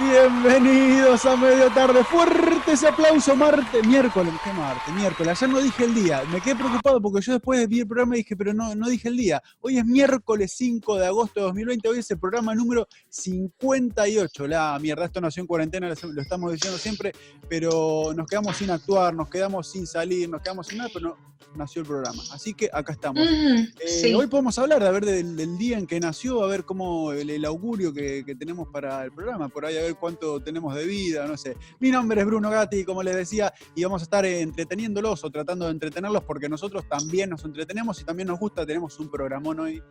Bienvenidos a medio tarde. Fuerte ese aplauso, Marte. Miércoles, ¿qué Marte? Miércoles. Ayer no dije el día. Me quedé preocupado porque yo después vi el programa y dije, pero no, no dije el día. Hoy es miércoles 5 de agosto de 2020. Hoy es el programa número 58. La mierda, esto nació en cuarentena, lo estamos diciendo siempre, pero nos quedamos sin actuar, nos quedamos sin salir, nos quedamos sin nada, pero no, nació el programa. Así que acá estamos. Eh, hoy podemos hablar, a ver, del, día en que nació, a ver cómo el, augurio que, que tenemos para el programa. Por ahí a ver cuánto tenemos de vida, no sé. Mi nombre es Bruno Gatti, como les decía, y vamos a estar entreteniéndolos o tratando de entretenerlos porque nosotros también nos entretenemos y también nos gusta, tenemos un programón hoy.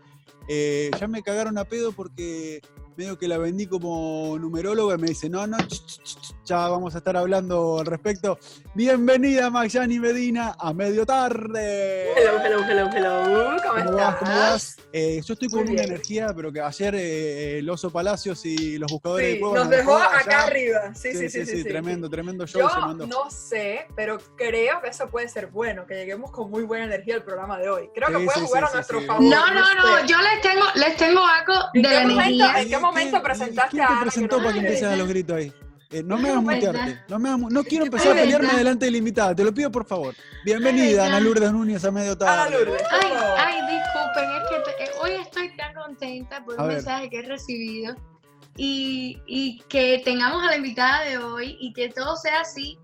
Eh, ya me cagaron a pedo porque medio que la vendí como numeróloga y me dice, no, no, ya vamos a estar hablando al respecto. Bienvenida Magyani Medina a medio tarde. Hello, hello, hello, hello. ¿Cómo, ¿Cómo vas? ¿Cómo vas? Eh, yo estoy con una energía, pero que ayer eh, el Oso Palacios y los buscadores sí, Nos dejó acá arriba. Sí sí sí, sí, Tremendo, tremendo show. Yo no sé, pero creo que eso puede ser bueno, que lleguemos con muy buena energía al programa de hoy. Creo que puede jugar a nuestro favor. No, no, no, yo les tengo, les tengo algo de la energía momento presentaste ¿quién te presentó para que empieces a los gritos ahí? Eh, no me hagas mutearte. No, me no quiero empezar a pelearme delante de la invitada. Te lo pido por favor. Bienvenida, Ana Lourdes Núñez, a medio tarde. Ana Lourdes. Ay, ay, disculpen, es que eh, hoy estoy tan contenta por un mensaje que he recibido y, y que tengamos a la invitada de hoy y que todo sea así.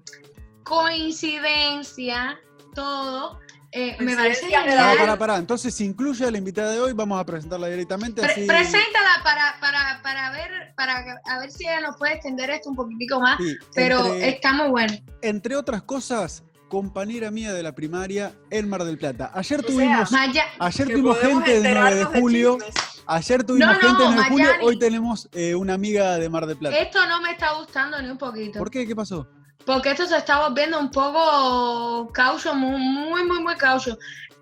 Coincidencia, todo eh, me parece Para, para, para. Entonces, si incluye a la invitada de hoy, vamos a presentarla directamente. así... Preséntala para, para, para, ver, para a ver si ella nos puede extender esto un poquitico más, pero está muy bueno. Entre otras cosas, compañera mía de la primaria en Mar del Plata. Ayer tuvimos, ayer tuvimos gente del 9 de julio. ayer tuvimos gente del 9 de julio, hoy tenemos eh, una amiga de Mar del Plata. Esto no me está gustando ni un poquito. ¿Por qué? ¿Qué pasó? Porque esto se está volviendo un poco caucho, muy, muy, muy, muy caucho.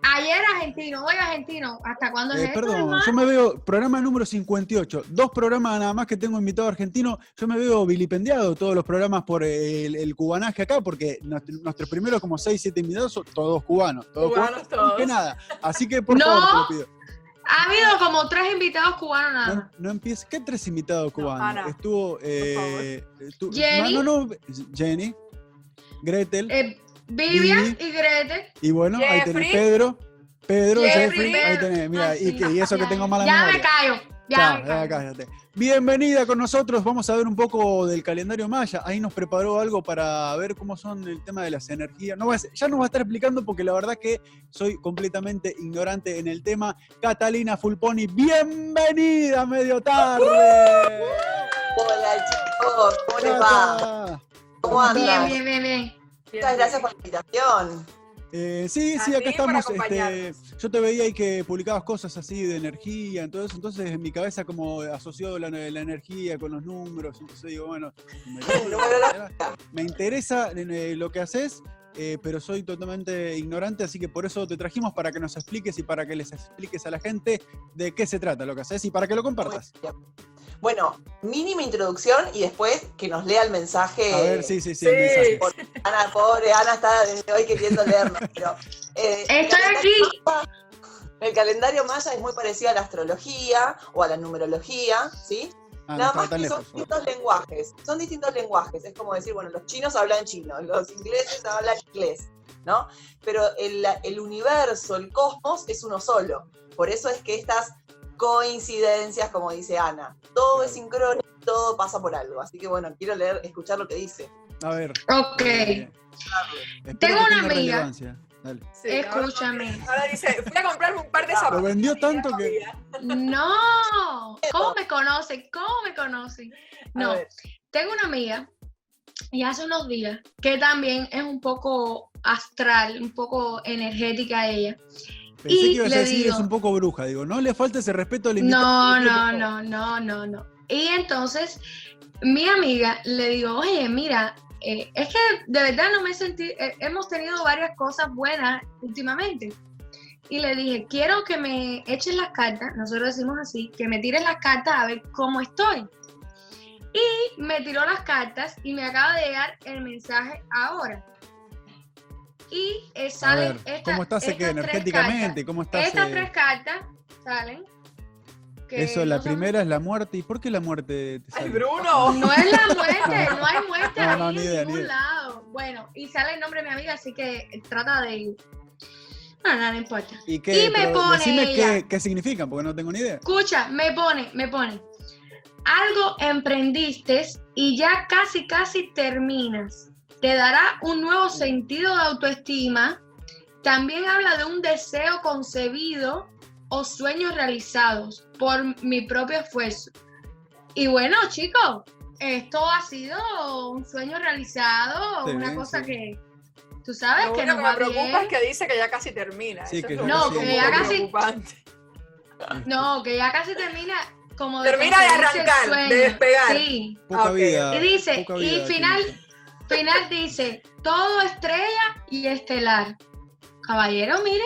Ayer argentino, hoy argentino. ¿Hasta cuándo eh, Perdón, yo me veo, programa número 58, dos programas nada más que tengo invitado argentino. Yo me veo vilipendiado todos los programas por el, cubanaje acá, porque nuestros primeros como 6, 7 invitados son todos cubanos. Todos cubanos, todos. Que nada. Así que por favor te lo pido. Ha habido como tres invitados cubanos nada. No, no empieces. ¿Qué tres invitados cubanos? Estuvo. Eh, Jenny. No, no, no, Jenny. Gretel. Eh, Vivian y Gretel. Y bueno, ahí tenés Pedro. Pedro, Jeffrey, ahí tenés. Mira, ah, y, y, eso que tengo mala ya memoria. Me callo. Ya, ya, cállate. Bienvenida con nosotros. Vamos a ver un poco del calendario maya. Ahí nos preparó algo para ver cómo son el tema de las energías. No ya nos va a estar explicando porque la verdad que soy completamente ignorante en el tema. Catalina Fulponi, bienvenida a medio tarde. Hola chicos, ¿cómo les va? ¿Cómo andan? Bien, bien, bien, bien. Muchas gracias por la invitación. Eh, sí, sí, acá estamos. Este, yo te veía ahí que publicabas cosas así de energía, entonces, entonces en mi cabeza como asoció la, la energía con los números, entonces digo, bueno, me, interesa eh, lo que haces, eh, pero soy totalmente ignorante, así que por eso te trajimos para que nos expliques y para que les expliques a la gente de qué se trata lo que haces y para que lo compartas. Bueno, mínima introducción y después que nos lea el mensaje. A ver, sí, sí, sí, el mensaje. Ana, pobre, Ana está desde hoy queriendo leernos, pero. Eh, Estoy aquí. El calendario maya es muy parecido a la astrología o a la numerología, ¿sí? Ah, Nada más que son distintos lenguajes. Son distintos lenguajes. Es como decir, bueno, los chinos hablan chino, los ingleses hablan inglés, ¿no? Pero el, el universo, el cosmos, es uno solo. Por eso es que estas coincidencias, como dice Ana. Todo es sincrónico, todo pasa por algo. Así que bueno, quiero leer, escuchar lo que dice. A ver. Ok. Eh, Tengo una amiga. Escúchame. Ahora, dice, fui a comprarme un par de zapatos. Lo vendió tanto que. No. ¿Cómo me conoce? ¿Cómo me conoce? No. Tengo una amiga y hace unos días que también es un poco astral, un poco energética ella. Pensé que ibas a decir es un poco bruja, digo, no le falta ese respeto al invitado. No, no, no, no, no, no. Y entonces, mi amiga le digo, oye, mira, eh, es que de verdad no me sentí, eh, hemos tenido varias cosas buenas últimamente. Y le dije, quiero que me eches las cartas, nosotros decimos así, que me tires las cartas a ver cómo estoy. Y me tiró las cartas y me acaba de llegar el mensaje ahora y eh, salen ¿Cómo estás energéticamente? ¿Cómo estás? Estas eh? tres cartas salen, porque... Eso, la primera es la muerte. ¿Y por qué la muerte te ¡Ay, sale? Bruno! No es la muerte, no hay muerte No, ahí no, ni idea, en ningún lado. Bueno, y sale el nombre de mi amiga, así que trata de... No, no, no importa. ¿Y qué? Y me pone decime ella. qué, qué significan, porque no tengo ni idea. Escucha, me pone, me pone. Algo emprendiste y ya casi, casi terminas. Te dará un nuevo sentido de autoestima. También habla de un deseo concebido o sueños realizados por mi propio esfuerzo. Y bueno, chicos, esto ha sido un sueño realizado, Sí, una cosa sí. que tú sabes Lo que nos que me va preocupa bien. es que dice que ya casi termina. Sí, Eso que es lo No, que ya casi-. No, que ya casi termina como de Termina de arrancar, de despegar. Sí. Poca ok. vida. Y dice, poca y final, final dice, todo estrella y estelar. Caballero, mire,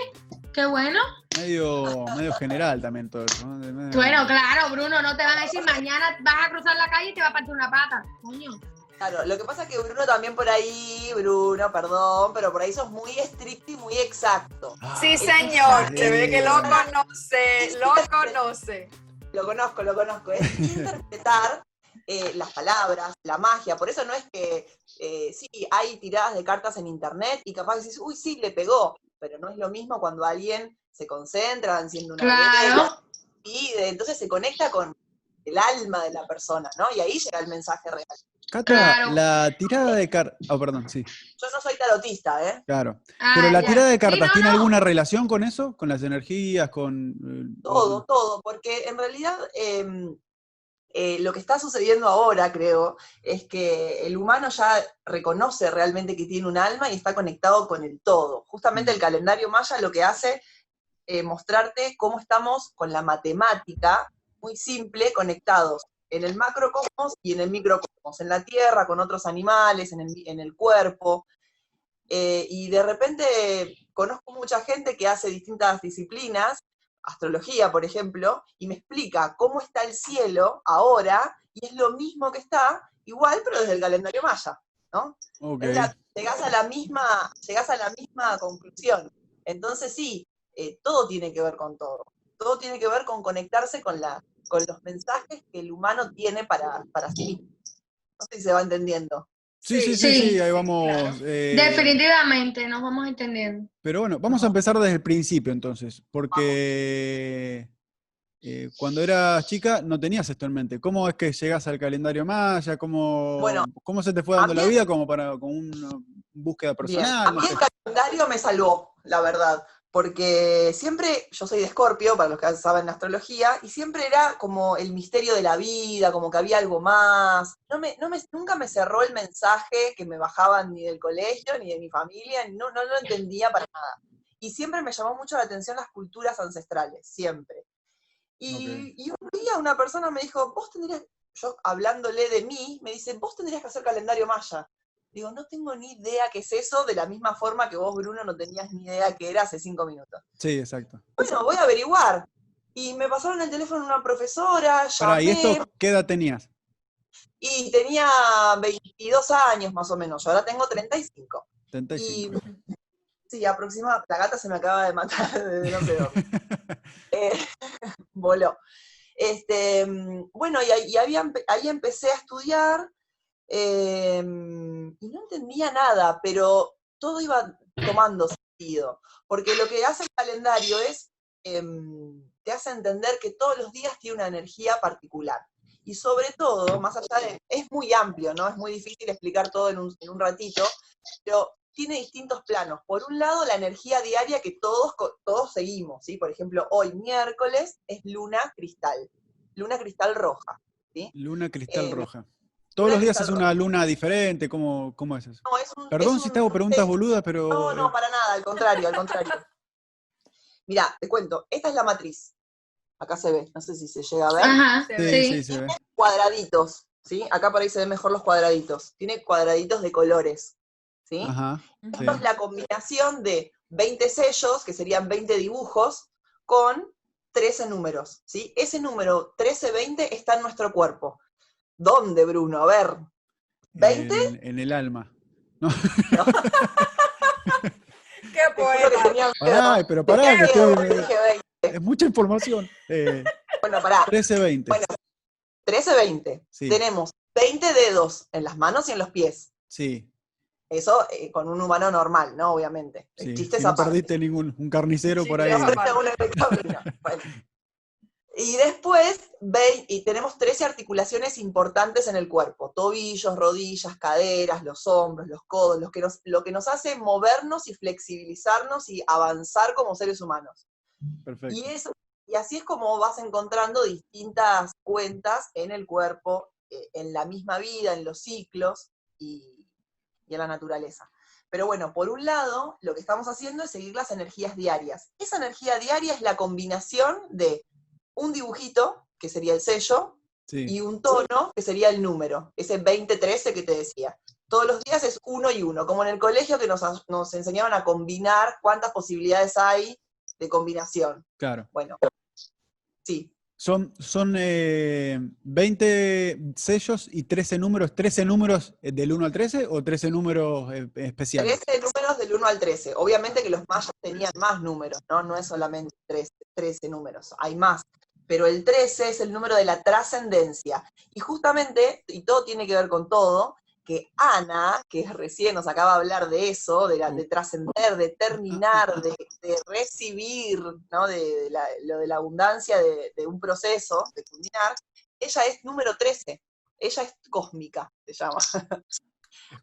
qué bueno. Medio, medio general también todo eso. medio- Bueno, claro, Bruno, no te van a decir mañana vas a cruzar la calle y te va a partir una pata. Coño. Claro, lo que pasa es que Bruno también por ahí, Bruno, perdón, pero por ahí sos muy estricto y muy exacto. Ah, Sí, señor. Se ve que lo conoce, lo conoce. Lo conozco, lo conozco. Es interpretar eh, las palabras, la magia. Por eso no es que, eh, sí, hay tiradas de cartas en internet y capaz decís, uy, sí, le pegó. Pero no es lo mismo cuando alguien se concentra enciende una Claro. y entonces se conecta con el alma de la persona, ¿no? Y ahí llega el mensaje real. Cata, Claro. la tirada de cartas. Oh, perdón, sí, Yo no soy tarotista, ¿eh? claro. Ah, Pero la ya. tirada de Sí, cartas, no, ¿tiene no. alguna relación con eso? ¿Con las energías? ¿Con.? eh, Todo, o- todo, porque en realidad em, eh, lo que está sucediendo ahora, creo, es que el humano ya reconoce realmente que tiene un alma y está conectado con el todo. Justamente Mm. el calendario maya lo que hace es mostrarte cómo estamos con la matemática, muy simple, conectados en el macrocosmos y en el microcosmos, en la tierra, con otros animales, en el, en el cuerpo. Eh, y de repente conozco mucha gente que hace distintas disciplinas, astrología, por ejemplo, y me explica cómo está el cielo ahora, y es lo mismo que está, igual, pero desde el calendario maya, ¿no? Ok. Es la- llegás, a la misma, llegás a la misma conclusión. Entonces sí, eh, todo tiene que ver con todo. Todo tiene que ver con conectarse con, la, con los mensajes que el humano tiene para, para sí mismo. No sé si se va entendiendo. Sí, sí, sí, Sí, sí, ahí vamos. claro. eh, Definitivamente, nos vamos entendiendo. Pero bueno, vamos a empezar desde el principio entonces, porque eh, cuando eras chica no tenías esto en mente. ¿Cómo es que llegas al calendario maya? ¿Cómo, Bueno, ¿cómo se te fue dando la vida como para con una búsqueda Bien, personal? a No mí sé. el calendario me salvó, la verdad, porque siempre, yo soy de Escorpio, para los que saben la astrología, y siempre era como el misterio de la vida, como que había algo más. No me, no me- nunca me cerró el mensaje que me bajaban ni del colegio, ni de mi familia, no, no lo entendía para nada. Y siempre me llamó mucho la atención las culturas ancestrales, siempre. Y, y un día una persona me dijo, vos tendrías, yo hablándole de mí, me dice, vos tendrías que hacer calendario maya. Digo, no tengo ni idea qué es eso, de la misma forma que vos, Bruno, no tenías ni idea qué era hace cinco minutos. Sí, exacto. Bueno, voy a averiguar. Y me pasaron el teléfono una profesora, Pará, ¿y llamé, esto qué edad tenías? y tenía 22 años más o menos, yo ahora tengo 35. 35. Y sí, aproximadamente, la gata se me acaba de matar de no sé dónde. Eh, voló. Este, mm, bueno, y, había ahí empecé a estudiar eh, y no entendía nada, pero todo iba tomando sentido. Porque lo que hace el calendario es, em, te hace entender que todos los días tiene una energía particular. Y sobre todo, más allá de, es muy amplio, ¿no? Es muy difícil explicar todo en un, en un ratito, pero tiene distintos planos. Por un lado, la energía diaria que todos, todos seguimos, ¿sí? Por ejemplo, hoy miércoles es luna cristal, luna cristal roja. Luna cristal Eh, roja. Todos los días es una luna diferente, ¿cómo, cómo es eso? No, es un- Perdón es si un- te hago preguntas es- boludas, pero... No, no, para nada, al contrario, al contrario. Mirá, te cuento, esta es la matriz. Acá se ve, no sé si se llega a ver. Ajá, Se Sí, ve. sí. sí, se ve. Cuadraditos, ¿sí? Acá por ahí se ven mejor los cuadraditos. Tiene cuadraditos de colores, ¿sí? Ajá. Sí. Esto es la combinación de 20 sellos, que serían 20 dibujos, con 13 números, ¿sí? Ese número 13-20 está en nuestro cuerpo. ¿Dónde, Bruno? A ver. ¿20? En, en el alma. No, Qué juro que poeta. pará, pero pará, que estoy- porque dije 20. es mucha información. Eh, Bueno, pará. 13-20. Bueno, 13-20. Tenemos 20 dedos en las manos y en los pies. Sí. Eso eh, con un humano normal, ¿no? Obviamente. El chiste si no perdiste ningún un carnicero por ahí. Y después ve, y tenemos 13 articulaciones importantes en el cuerpo: tobillos, rodillas, caderas, los hombros, los codos, lo que nos, lo que nos hace movernos y flexibilizarnos y avanzar como seres humanos. Perfecto. Y, eso, y así es como vas encontrando distintas cuentas en el cuerpo, eh, en la misma vida, en los ciclos y, y en la naturaleza. Pero bueno, por un lado, lo que estamos haciendo es seguir las energías diarias. Esa energía diaria es la combinación de un dibujito, que sería el sello, y un tono, que sería el número, ese 2013 que te decía. Todos los días es uno y uno, como en el colegio que nos, nos enseñaban a combinar cuántas posibilidades hay de combinación. Claro. Bueno, sí. Son, son 20 eh, sellos y 13 números. ¿13 números del 1 al 13 o 13 números eh, especiales? 13 números del 1 al 13. Obviamente que los mayas tenían más números, ¿no? No es solamente 13, 13 números, hay más pero el 13 es el número de la trascendencia. Y justamente, y todo tiene que ver con todo, que Ana, que recién nos acaba de hablar de eso, de, de trascender, de terminar, de, recibir, ¿no? de, lo de la abundancia de, un proceso, de culminar, ella es número 13, ella es cósmica, se llama.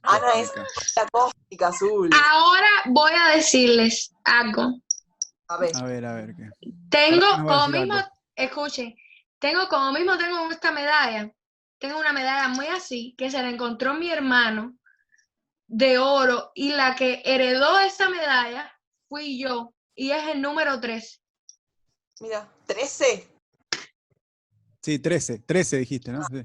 Ana es la cósmica azul. Ahora voy a decirles algo. A ver, a ver, a ver. ¿qué? Tengo como mismo, escuchen, tengo como mismo tengo esta medalla, tengo una medalla muy así, que se la encontró mi hermano de oro y la que heredó esa medalla fui yo y es el número 3. Mira, 13. Sí, 13, 13 dijiste, ¿no? Sí,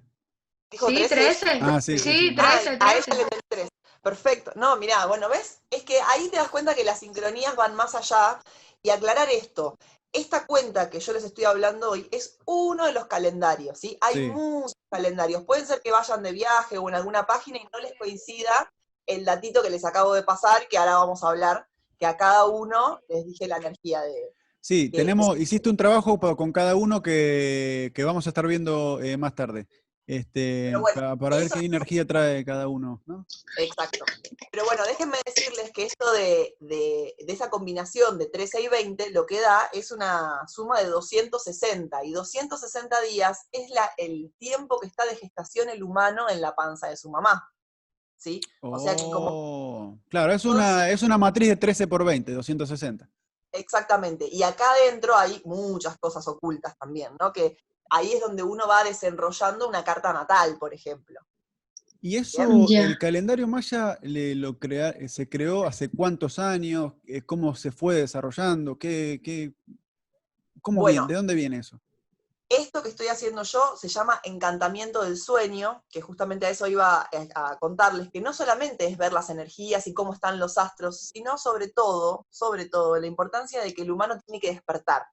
sí 13. Ah, sí, sí, 13, 13. Perfecto. No, mira, bueno, ¿ves? Es que ahí te das cuenta que las sincronías van más allá. Y aclarar esto, esta cuenta que yo les estoy hablando hoy es uno de los calendarios, ¿sí? Hay muchos calendarios. Pueden ser que vayan de viaje o en alguna página y no les coincida el datito que les acabo de pasar, que ahora vamos a hablar, que a cada uno les dije la energía de... Sí, tenemos, hiciste un trabajo con cada uno que, vamos a estar viendo eh, más tarde. Este, para, ver qué energía trae cada uno, ¿no? Exacto. Pero bueno, déjenme decirles que esto de, esa combinación de 13 y 20 lo que da es una suma de 260 y 260 días es la, el tiempo que está de gestación el humano en la panza de su mamá. ¿Sí? O sea que como... Oh, claro, es una, es una matriz de 13 por 20, 260. Exactamente. Y acá adentro hay muchas cosas ocultas también, ¿no? Que ahí es donde uno va desenrollando una carta natal, por ejemplo. ¿Y eso, el calendario maya lo crea, se creó hace cuántos años? Eh, ¿Cómo se fue desarrollando? ¿Qué, qué, cómo viene? ¿De dónde viene eso? Esto que estoy haciendo yo se llama encantamiento del sueño, que justamente a eso iba a, a contarles, que no solamente es ver las energías y cómo están los astros, sino sobre todo, sobre todo, la importancia de que el humano tiene que despertar,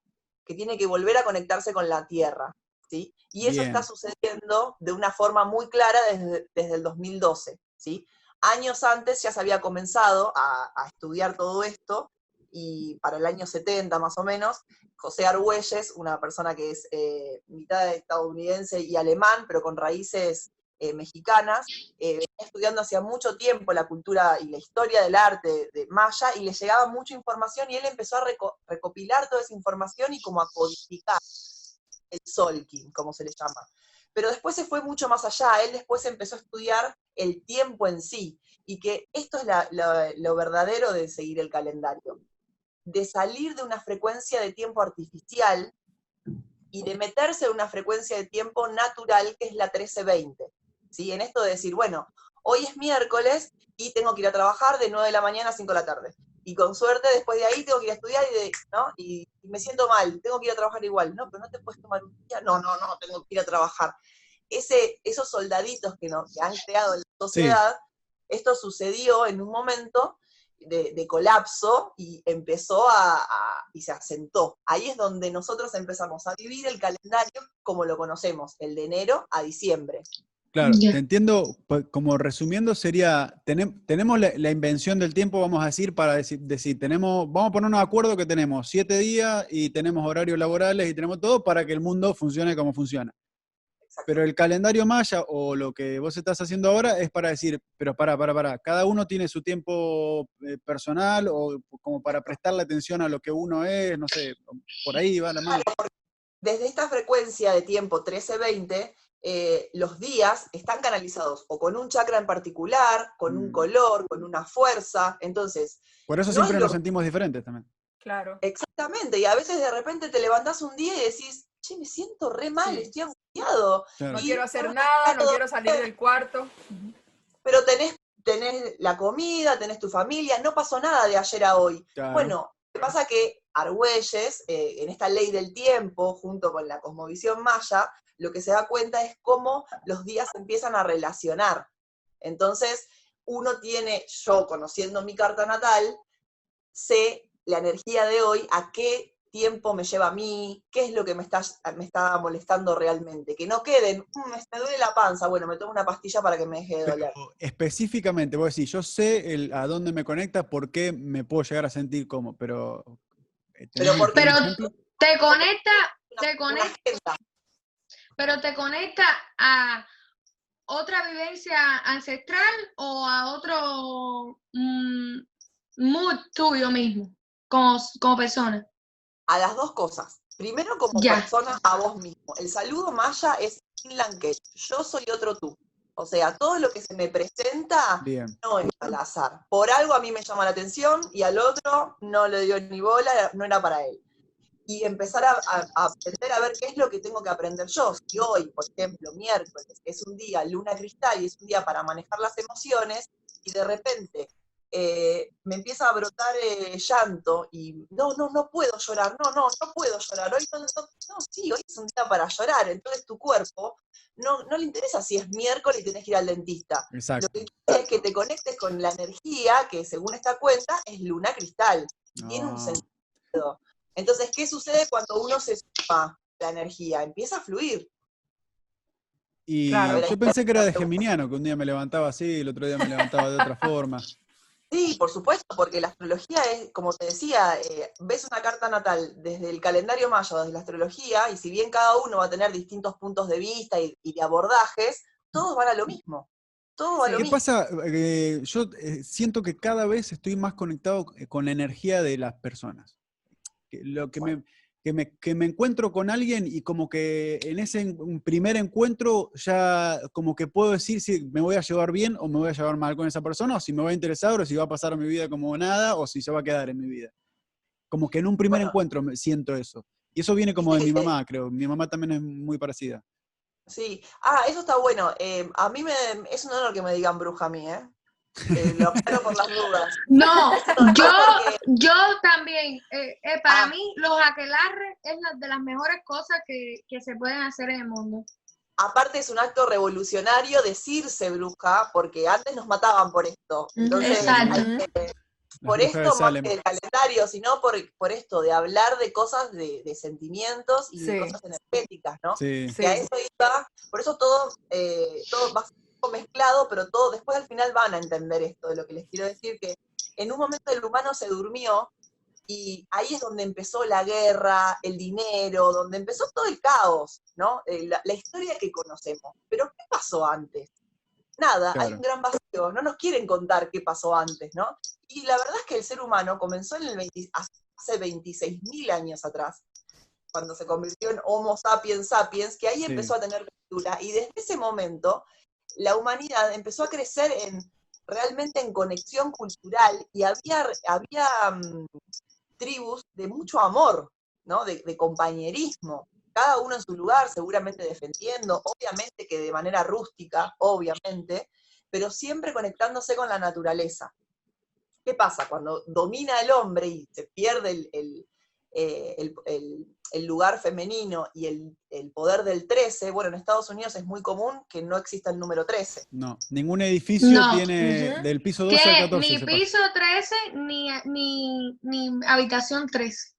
que tiene que volver a conectarse con la tierra. Y eso está sucediendo de una forma muy clara desde, el 2012, ¿sí? Años antes ya se había comenzado a, estudiar todo esto, y para el año 70 más o menos, José Argüelles, una persona que es eh, mitad estadounidense y alemán, pero con raíces eh, mexicanas, eh, venía estudiando hacía mucho tiempo la cultura y la historia del arte de Maya y le llegaba mucha información y él empezó a recopilar toda esa información y como a codificar el Solking, como se le llama. Pero después se fue mucho más allá, él después empezó a estudiar el tiempo en sí, y que esto es lo verdadero de seguir el calendario, de salir de una frecuencia de tiempo artificial y de meterse en una frecuencia de tiempo natural que es la 1320. ¿sí? En esto de decir, bueno, hoy es miércoles y tengo que ir a trabajar de 9 de la mañana a 5 de la tarde y con suerte después de ahí tengo que ir a estudiar y, de, ¿no? y, me siento mal, tengo que ir a trabajar igual, no, pero no te puedes tomar un día, no, no, no, tengo que ir a trabajar. Ese, esos soldaditos que, nos, han creado en la sociedad, esto sucedió en un momento de, colapso y empezó a, y se asentó. Ahí es donde nosotros empezamos a vivir el calendario como lo conocemos, el de enero a diciembre. Claro, te entiendo, pues, como resumiendo sería, tenemos la, invención del tiempo, vamos a decir, para decir, decir, tenemos, vamos a poner un acuerdo que tenemos siete días y tenemos horarios laborales y tenemos todo para que el mundo funcione como funciona. Pero el calendario maya o lo que vos estás haciendo ahora es para decir, pero para, para, para, cada uno tiene su tiempo eh, personal o como para prestarle atención a lo que uno es, no sé, por ahí va la mano. Desde esta frecuencia de tiempo 13-20, eh, los días están canalizados o con un chakra en particular, con un mm. color, con una fuerza. Entonces. Por eso siempre nos sentimos diferentes también. Claro. Exactamente. Y a veces de repente te levantás un día y decís, che, me siento re mal, estoy angustiado. No quiero hacer nada, no quiero salir del cuarto. Pero tenés, tenés la comida, tenés tu familia, no pasó nada de ayer a hoy. Bueno, ¿qué pasa? Que Argüelles, eh, en esta ley del tiempo, junto con la cosmovisión maya, lo que se da cuenta es cómo los días empiezan a relacionar. Entonces, uno tiene, yo conociendo mi carta natal, sé la energía de hoy, a qué tiempo me lleva a mí, qué es lo que me está, me está molestando realmente. Que no queden, mm, me duele la panza, bueno, me tomo una pastilla para que me deje de doler. específicamente, vos decís, yo sé a dónde me conecta, por qué me puedo llegar a sentir como, pero... Eh, pero, te conecta, te conecta, pero te conecta a otra vivencia ancestral o a otro mm, mood tuyo mismo, como, como persona. A las dos cosas. Primero, como persona a vos mismo. El saludo maya es Lanket. Yo soy otro tú. O sea, todo lo que se me presenta no es al azar. Por algo a mí me llama la atención y al otro no le dio ni bola, no era para él y empezar a, aprender a ver qué es lo que tengo que aprender yo. Si hoy, por ejemplo, miércoles, es un día luna cristal y es un día para manejar las emociones, y de repente eh, me empieza a brotar eh, llanto y no, no, no puedo llorar, no, no, no puedo llorar, hoy no, no, sí, hoy es un día para llorar, entonces tu cuerpo no, no le interesa si es miércoles y tenés que ir al dentista. Exacto. Lo que interesa es que te conectes con la energía que según esta cuenta es luna cristal. Tiene un sentido. Entonces, ¿qué sucede cuando uno se suma la energía? Empieza a fluir. Y yo pensé que era de Geminiano, que un día me levantaba así, el otro día me levantaba de otra forma. Sí, por supuesto, porque la astrología es, como te decía, eh, ves una carta natal desde el calendario mayo, desde la astrología, y si bien cada uno va a tener distintos puntos de vista y, de abordajes, todos van a lo mismo. Todo va a lo ¿Qué pasa? Eh, yo eh, siento que cada vez estoy más conectado con la energía de las personas lo que me, que me, encuentro con alguien y como que en ese primer encuentro ya como que puedo decir si me voy a llevar bien o me voy a llevar mal con esa persona, o si me va a interesar, o si va a pasar mi vida como nada, o si se va a quedar en mi vida. Como que en un primer encuentro me siento eso. Y eso viene como de mi mamá, creo. Mi mamá también es muy parecida. Sí. Ah, eso está bueno. Eh, a mí me, es un honor que me digan bruja a mí, ¿eh? Eh, lo por las dudas. No, yo, yo también. Eh, eh, para ah. mí, los aquelarres es una de las mejores cosas que, se pueden hacer en el mundo. Aparte es un acto revolucionario decirse bruja, porque antes nos mataban por esto. Entonces, por esto, más que el calendario, sino por, por esto, de hablar de cosas de, sentimientos y de cosas energéticas, ¿no? Sí. Que a eso iba, por eso todo, todo va mezclado, pero todo después al final van a entender esto de lo que les quiero decir, que en un momento el humano se durmió y ahí es donde empezó la guerra, el dinero, donde empezó todo el caos, ¿no? Eh, la, historia que conocemos. Pero ¿qué pasó antes? Nada, hay un gran vacío, no nos quieren contar qué pasó antes, ¿no? Y la verdad es que el ser humano comenzó en el hace 26.000 años atrás, cuando se convirtió en Homo sapiens sapiens, que ahí empezó a tener cultura, y desde ese momento la humanidad empezó a crecer en realmente en conexión cultural y había, había mm, tribus de mucho amor, ¿no? De, de, compañerismo, cada uno en su lugar, seguramente defendiendo, obviamente que de manera rústica, obviamente, pero siempre conectándose con la naturaleza. ¿Qué pasa? Cuando domina el hombre y se pierde el, eh, el, lugar femenino y el, poder del 13, bueno, en Estados Unidos es muy común que no exista el número 13. No, ningún edificio tiene del piso 12 al 14. Ni piso 13 ni, ni, habitación 3.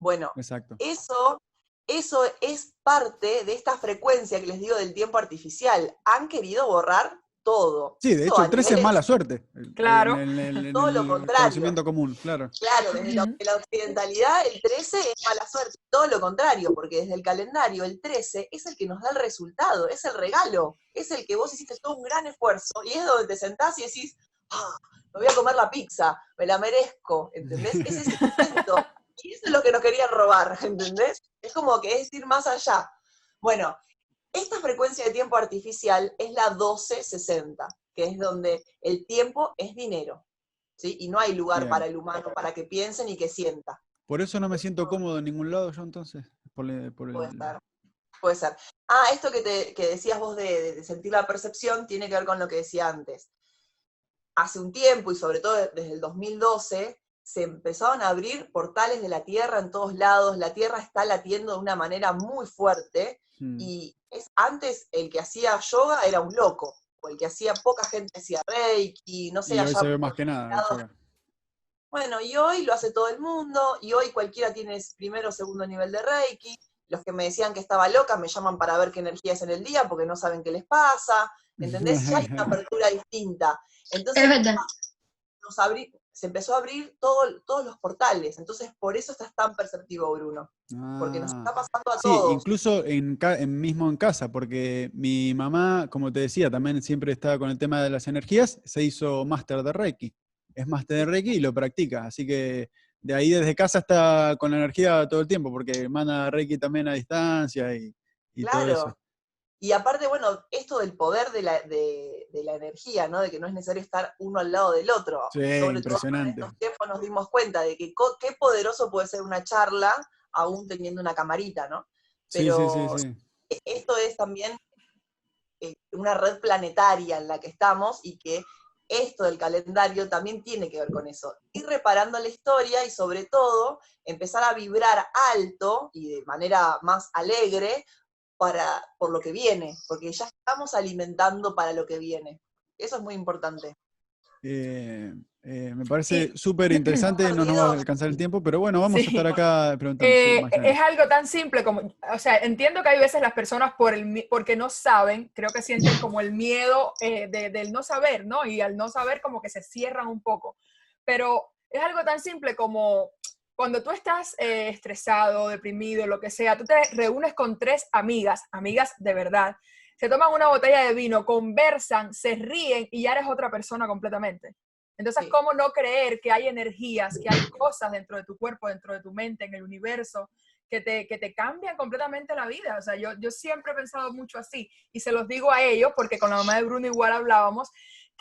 Bueno, Exacto. eso eso es parte de esta frecuencia que les digo del tiempo artificial. Han querido borrar todo. Sí, de hecho, el 13 es mala suerte. Claro. todo lo contrario. Conocimiento común, claro. Claro, desde la, occidentalidad el 13 es mala suerte. Todo lo contrario, porque desde el calendario el 13 es el que nos da el resultado, es el regalo, es el que vos hiciste todo un gran esfuerzo y es donde te sentás y decís, ah, me voy a comer la pizza, me la merezco, ¿entendés? Ese es el momento. Y eso es lo que nos querían robar, ¿entendés? Es como que es ir más allá. Bueno, esta frecuencia de tiempo artificial es la 1260, que es donde el tiempo es dinero, ¿sí? Y no hay lugar para el humano para que piense ni que sienta. Por eso no me siento cómodo en ningún lado yo entonces. Puede ser. Puede ser. Ah, esto que, te, decías vos de, sentir la percepción tiene que ver con lo que decía antes. Hace un tiempo, y sobre todo desde el 2012, se empezaron a abrir portales de la Tierra en todos lados. La Tierra está latiendo de una manera muy fuerte Mm. Y antes el que hacía yoga era un loco, o el que hacía poca gente hacía reiki, no sé. Y hoy se ve más que nada. Bueno, y hoy lo hace todo el mundo, y hoy cualquiera tiene primero o segundo nivel de reiki. Los que me decían que estaba loca me llaman para ver qué energía es en el día porque no saben qué les pasa. ¿Entendés? Ya hay una apertura distinta. Entonces, nos abrí, se empezó a abrir todos los portales. Entonces, por eso estás tan perceptivo, Bruno. porque nos está ah. pasando a todos. Incluso en, mismo en casa, porque mi mamá, como te decía, también siempre estaba con el tema de las energías, se hizo máster de Reiki. Es máster de Reiki y lo practica. Así que de ahí desde casa está con la energía todo el tiempo, porque manda Reiki también a distancia y, y todo eso. Y aparte, bueno, esto del poder de la, de, la, energía, ¿no? De que no es necesario estar uno al lado del otro. Sí, impresionante. en estos tiempos nos dimos cuenta de que qué poderoso puede ser una charla aún teniendo una camarita, ¿no? Pero sí, sí, sí, esto es también eh, una red planetaria en la que estamos y que esto del calendario también tiene que ver con eso. Ir reparando la historia y sobre todo empezar a vibrar alto y de manera más alegre para, por lo que viene, porque ya estamos alimentando para lo que viene. Eso es muy importante. Eh, eh, me parece súper interesante, no nos va a alcanzar el tiempo, pero bueno, vamos a estar acá preguntando. Eh, es algo tan simple como, o sea, entiendo que hay veces las personas por el, porque no saben, creo que sienten como el miedo del no saber, ¿no? Y al no saber como que se cierran un poco, pero es algo tan simple como cuando tú estás eh, estresado, deprimido, lo que sea, tú te reúnes con tres amigas, amigas de verdad, se toman una botella de vino, conversan, se ríen y ya eres otra persona completamente. Entonces, ¿cómo no creer que hay energías, que hay cosas dentro de tu cuerpo, dentro de tu mente, en el universo, que te, que te cambian completamente la vida? O sea, yo, yo siempre he pensado mucho así y se los digo a ellos porque con la mamá de Bruno igual hablábamos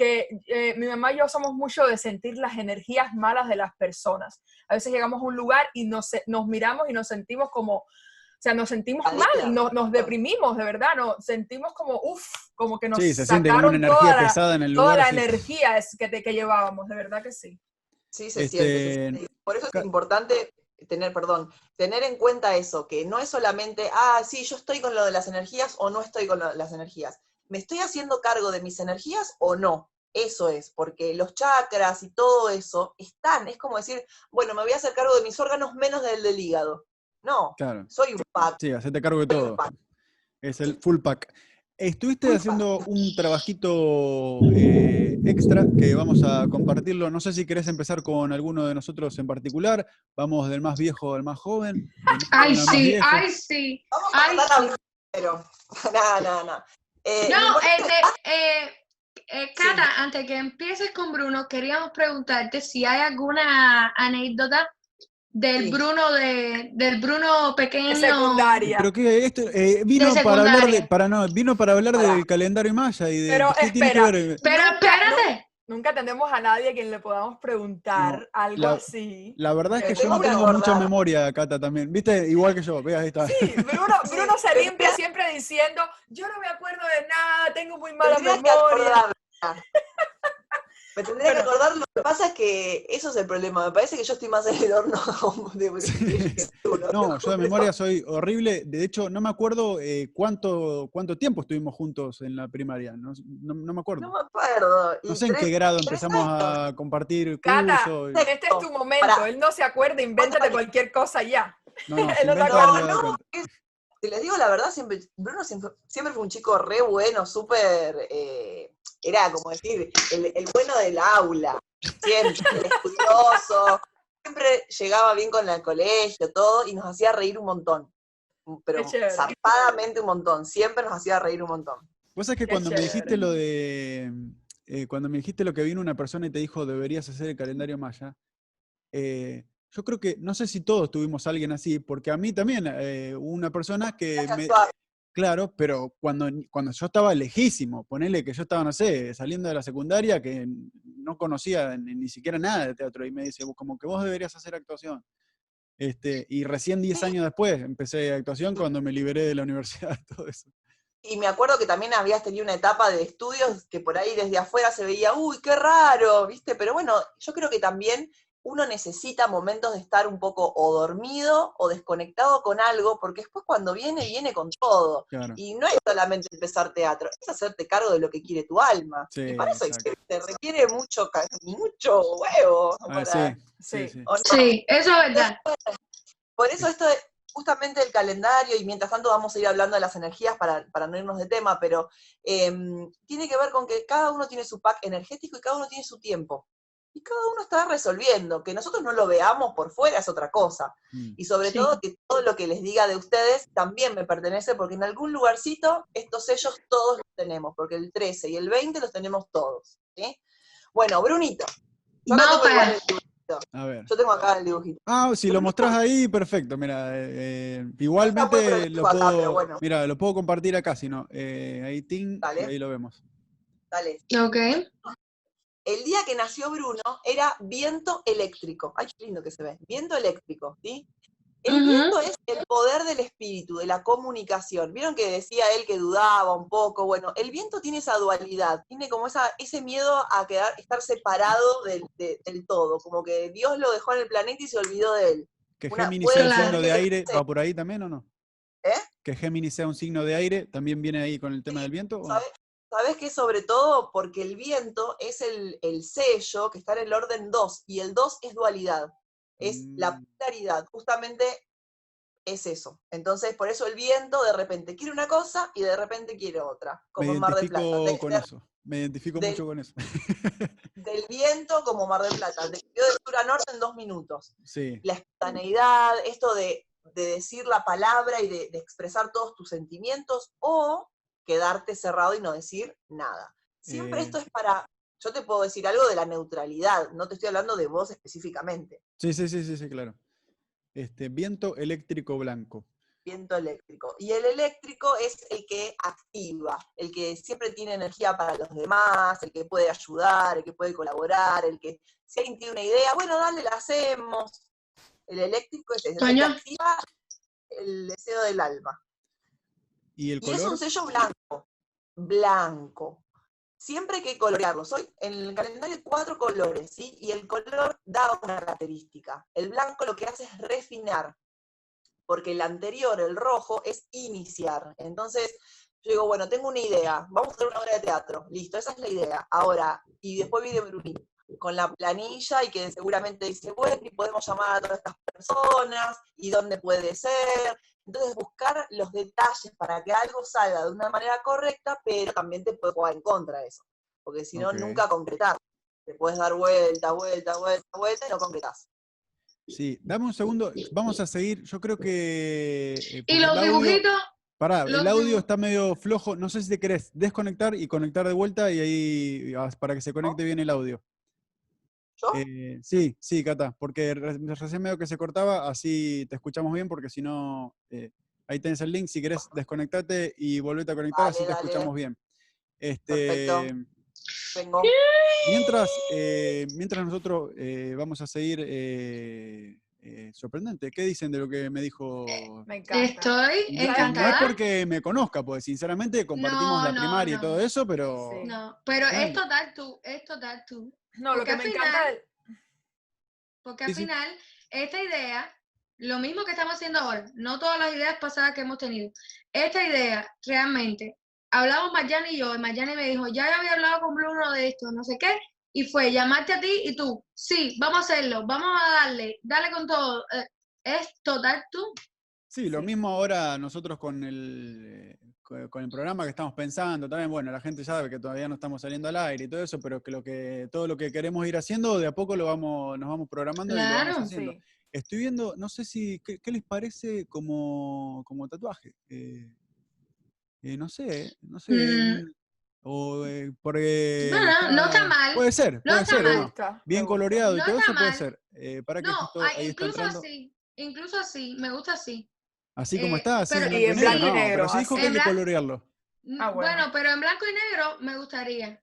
que eh, mi mamá y yo somos mucho de sentir las energías malas de las personas. A veces llegamos a un lugar y nos, nos miramos y nos sentimos como, o sea, nos sentimos mal, nos, nos deprimimos, de verdad, nos sentimos como, uff, como que nos sí, se sacaron una energía toda, pesada en el lugar, toda la energía que, que llevábamos, de verdad que sí. Sí, se, siente, Por eso es importante tener, perdón, tener en cuenta eso, que no es solamente, ah, sí, yo estoy con lo de las energías o no estoy con lo de las energías. ¿Me estoy haciendo cargo de mis energías o no? Eso es, porque los chakras y todo eso están, es como decir, bueno, me voy a hacer cargo de mis órganos menos del del hígado. No, soy un pack. Sí, hacerte cargo de todo. Es el full pack. Estuviste haciendo un trabajito eh, extra que vamos a compartirlo. No sé si querés empezar con alguno de nosotros en particular. Vamos del más viejo al más joven. Ay, sí, ay, sí. Vamos a pero no, no, no. Eh, no, eh, eh, Cata, antes que empieces con Bruno, queríamos preguntarte si hay alguna anécdota del Bruno de, del Bruno pequeño secundaria. Pero que esto eh, vino para hablar de para no vino para hablar del calendario maya y de pero espera, pero espérate nunca tenemos a nadie a quien le podamos preguntar algo así. La verdad es que yo no tengo mucha memoria, Cata, también. ¿Viste? Igual que yo, ve ahí está. Sí, Bruno, Bruno se limpia siempre diciendo, yo no me acuerdo de nada, tengo muy mala memoria. Me tendría que acordar, lo que pasa es que eso es el problema. Me parece que yo estoy más en el horno de, No, yo de memoria soy horrible. De hecho, no me acuerdo eh, cuánto, cuánto tiempo estuvimos juntos en la primaria. No, me acuerdo. No me acuerdo. No sé en qué grado empezamos a compartir curso. este es tu momento. Él no se acuerda, invéntate cualquier cosa ya. No, no, no, si les digo la verdad, siempre, Bruno siempre, fue un chico re bueno, súper, eh, era como decir, el, bueno del aula, siempre, estudioso, siempre llegaba bien con el colegio, todo, y nos hacía reír un montón. Pero zarpadamente un montón, siempre nos hacía reír un montón. Vos sabés que cuando me dijiste lo de, eh, cuando me dijiste lo que vino una persona y te dijo deberías hacer el calendario maya, eh, yo creo que, no sé si todos tuvimos a alguien así, porque a mí también, eh, una persona que me, Claro, pero cuando, cuando yo estaba lejísimo, ponele que yo estaba, no sé, saliendo de la secundaria, que no conocía ni, siquiera nada de teatro, y me dice, como que vos deberías hacer actuación. Este, y recién 10 años después empecé actuación cuando me liberé de la universidad, todo eso. Y me acuerdo que también habías tenido una etapa de estudios que por ahí desde afuera se veía, uy, qué raro, ¿viste? Pero bueno, yo creo que también uno necesita momentos de estar un poco o dormido o desconectado con algo, porque después cuando viene, viene con todo. Y no es solamente empezar teatro, es hacerte cargo de lo que quiere tu alma. y para eso te requiere mucho, mucho huevo. Ah, sí, sí, eso es verdad. Por eso esto es justamente el calendario, y mientras tanto vamos a ir hablando de las energías para, no irnos de tema, pero em, tiene que ver con que cada uno tiene su pack energético y cada uno tiene su tiempo y cada uno está resolviendo. Que nosotros no lo veamos por fuera es otra cosa. Mm. Y sobre todo que todo lo que les diga de ustedes también me pertenece, porque en algún lugarcito estos sellos todos los tenemos, porque el 13 y el 20 los tenemos todos. Bueno, Brunito. Yo, yo tengo acá el dibujito. Ah, si lo mostrás ahí, perfecto. Mira, eh, eh, igualmente lo puedo, mira, lo puedo compartir acá, si no. Eh, ahí, ting, ahí lo vemos. Dale. Ok el día que nació Bruno era viento eléctrico. Ay, qué lindo que se ve. Viento eléctrico, ¿sí? El viento es el poder del espíritu, de la comunicación. Vieron que decía él que dudaba un poco. Bueno, el viento tiene esa dualidad, tiene como esa, ese miedo a quedar, estar separado del, todo, como que Dios lo dejó en el planeta y se olvidó de él. ¿Que Géminis sea un signo de aire va por ahí también o no? ¿Eh? ¿Que Géminis sea un signo de aire también viene ahí con el tema del viento? ¿Sabes qué? Sobre todo porque el viento es el, sello que está en el orden 2 y el 2 es dualidad, es la mm. polaridad, justamente es eso. Entonces, por eso el viento de repente quiere una cosa y de repente quiere otra, como Mar del Plata. con eso. Me identifico mucho con eso. del viento como Mar del Plata, de sur a norte en dos minutos. Sí. La espontaneidad, esto de, decir la palabra y de, de expresar todos tus sentimientos, o quedarte cerrado y no decir nada. Siempre esto es para, yo te puedo decir algo de la neutralidad, no te estoy hablando de vos específicamente. Sí, sí, sí, sí, sí, claro. Este, viento eléctrico blanco. Viento eléctrico. Y el eléctrico es el que activa, el que siempre tiene energía para los demás, el que puede ayudar, el que puede colaborar, el que si alguien tiene una idea, bueno, dale, la hacemos. El eléctrico es el que activa el deseo del alma. ¿Y el color? es un sello blanco, blanco. Siempre hay que colorearlo. Soy, en el calendario hay cuatro colores, ¿sí? Y el color da una característica. El blanco lo que hace es refinar, porque el anterior, el rojo, es iniciar. Entonces, yo digo, bueno, tengo una idea, vamos a hacer una obra de teatro. Listo, esa es la idea. Ahora, y después viene Bruni con la planilla y que seguramente dice, bueno, y podemos llamar a todas estas personas, y dónde puede ser, entonces, buscar los detalles para que algo salga de una manera correcta, pero también te puede jugar en contra de eso. Porque si no, nunca concretar. Te puedes dar vuelta, vuelta, vuelta, vuelta y no concretás. Sí, dame un segundo, vamos a seguir. Yo creo que. Eh, ¿Y los dibujitos? Pará, el audio está medio flojo. No sé si te querés desconectar y conectar de vuelta y ahí para que se conecte bien el audio. Eh, sí, sí, Cata, porque recién medio que se cortaba, así te escuchamos bien, porque si no, eh, ahí tenés el link, si querés desconectate y volvete a conectar, así te escuchamos bien. Este, Mientras, eh, mientras nosotros vamos a seguir sorprendente. ¿Qué dicen de lo que me dijo? Me encanta. Estoy encantada. No es porque me conozca, pues sinceramente compartimos la primaria y todo eso, pero. No, pero es total tú, es total tú. No, lo que me encanta Porque al final, esta idea, lo mismo que estamos haciendo ahora, no todas las ideas pasadas que hemos tenido, esta idea realmente, hablamos Mayani y yo, y Mayani me dijo, ya había hablado con Bruno de esto, no sé qué, y fue llamarte a ti y tú, sí, vamos a hacerlo, vamos a darle, dale con todo. Eh, es total tú. Sí, lo mismo ahora nosotros con el, eh, con el programa que estamos pensando, también, bueno, la gente sabe que todavía no estamos saliendo al aire y todo eso, pero que lo que todo lo que queremos ir haciendo, de a poco lo vamos, nos vamos programando y lo vamos haciendo. Estoy viendo, no sé si, ¿qué, les parece como, como tatuaje? Eh, eh, no sé, no sé. Mm. O porque. No, no, está mal. Puede ser, puede ser. Bien coloreado y todo eso puede ser. para que no, incluso así, incluso así, me gusta así. Así como está, así pero, en blanco y negro. pero sí dijo que hay que colorearlo. Ah, bueno. pero en blanco y negro me gustaría.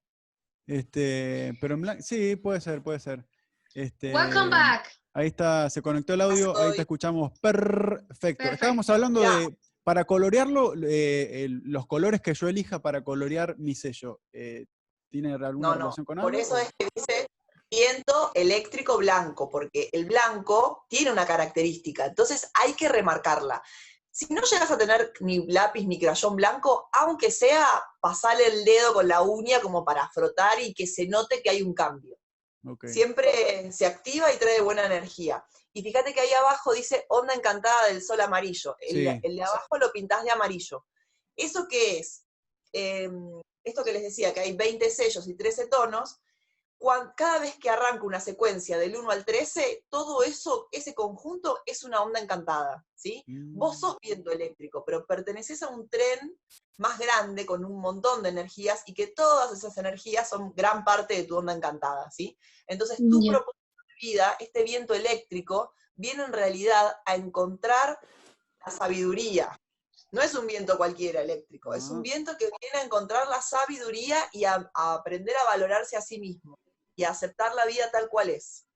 Este, pero en blanco, sí, puede ser, puede ser. Este, Welcome back. Ahí está, se conectó el audio, ahí te escuchamos perfecto. Estábamos hablando de, para colorearlo, eh, los colores que yo elija para colorear mi sello. Eh, ¿Tiene alguna relación con algo? Por eso es que dice viento eléctrico blanco, porque el blanco tiene una característica, entonces hay que remarcarla. Si no llegas a tener ni lápiz ni crayón blanco, aunque sea pasarle el dedo con la uña como para frotar y que se note que hay un cambio. Siempre se activa y trae buena energía. Y fíjate que ahí abajo dice onda encantada del sol amarillo. El, de abajo lo pintás de amarillo. ¿Eso qué es? Em, esto que les decía, que hay 20 sellos y 13 tonos, cada vez que arranca una secuencia del 1 al 13, todo eso, ese conjunto es una onda encantada, ¿sí? Vos mm. sos viento eléctrico, pero perteneces a un tren más grande con un montón de energías y que todas esas energías son gran parte de tu onda encantada, ¿sí? Entonces tu propósito de vida, este viento eléctrico, viene en realidad a encontrar la sabiduría. No es un viento cualquiera eléctrico, es un ah. viento que viene a encontrar la sabiduría y a aprender a valorarse a sí mismo y aceptar la vida tal cual es.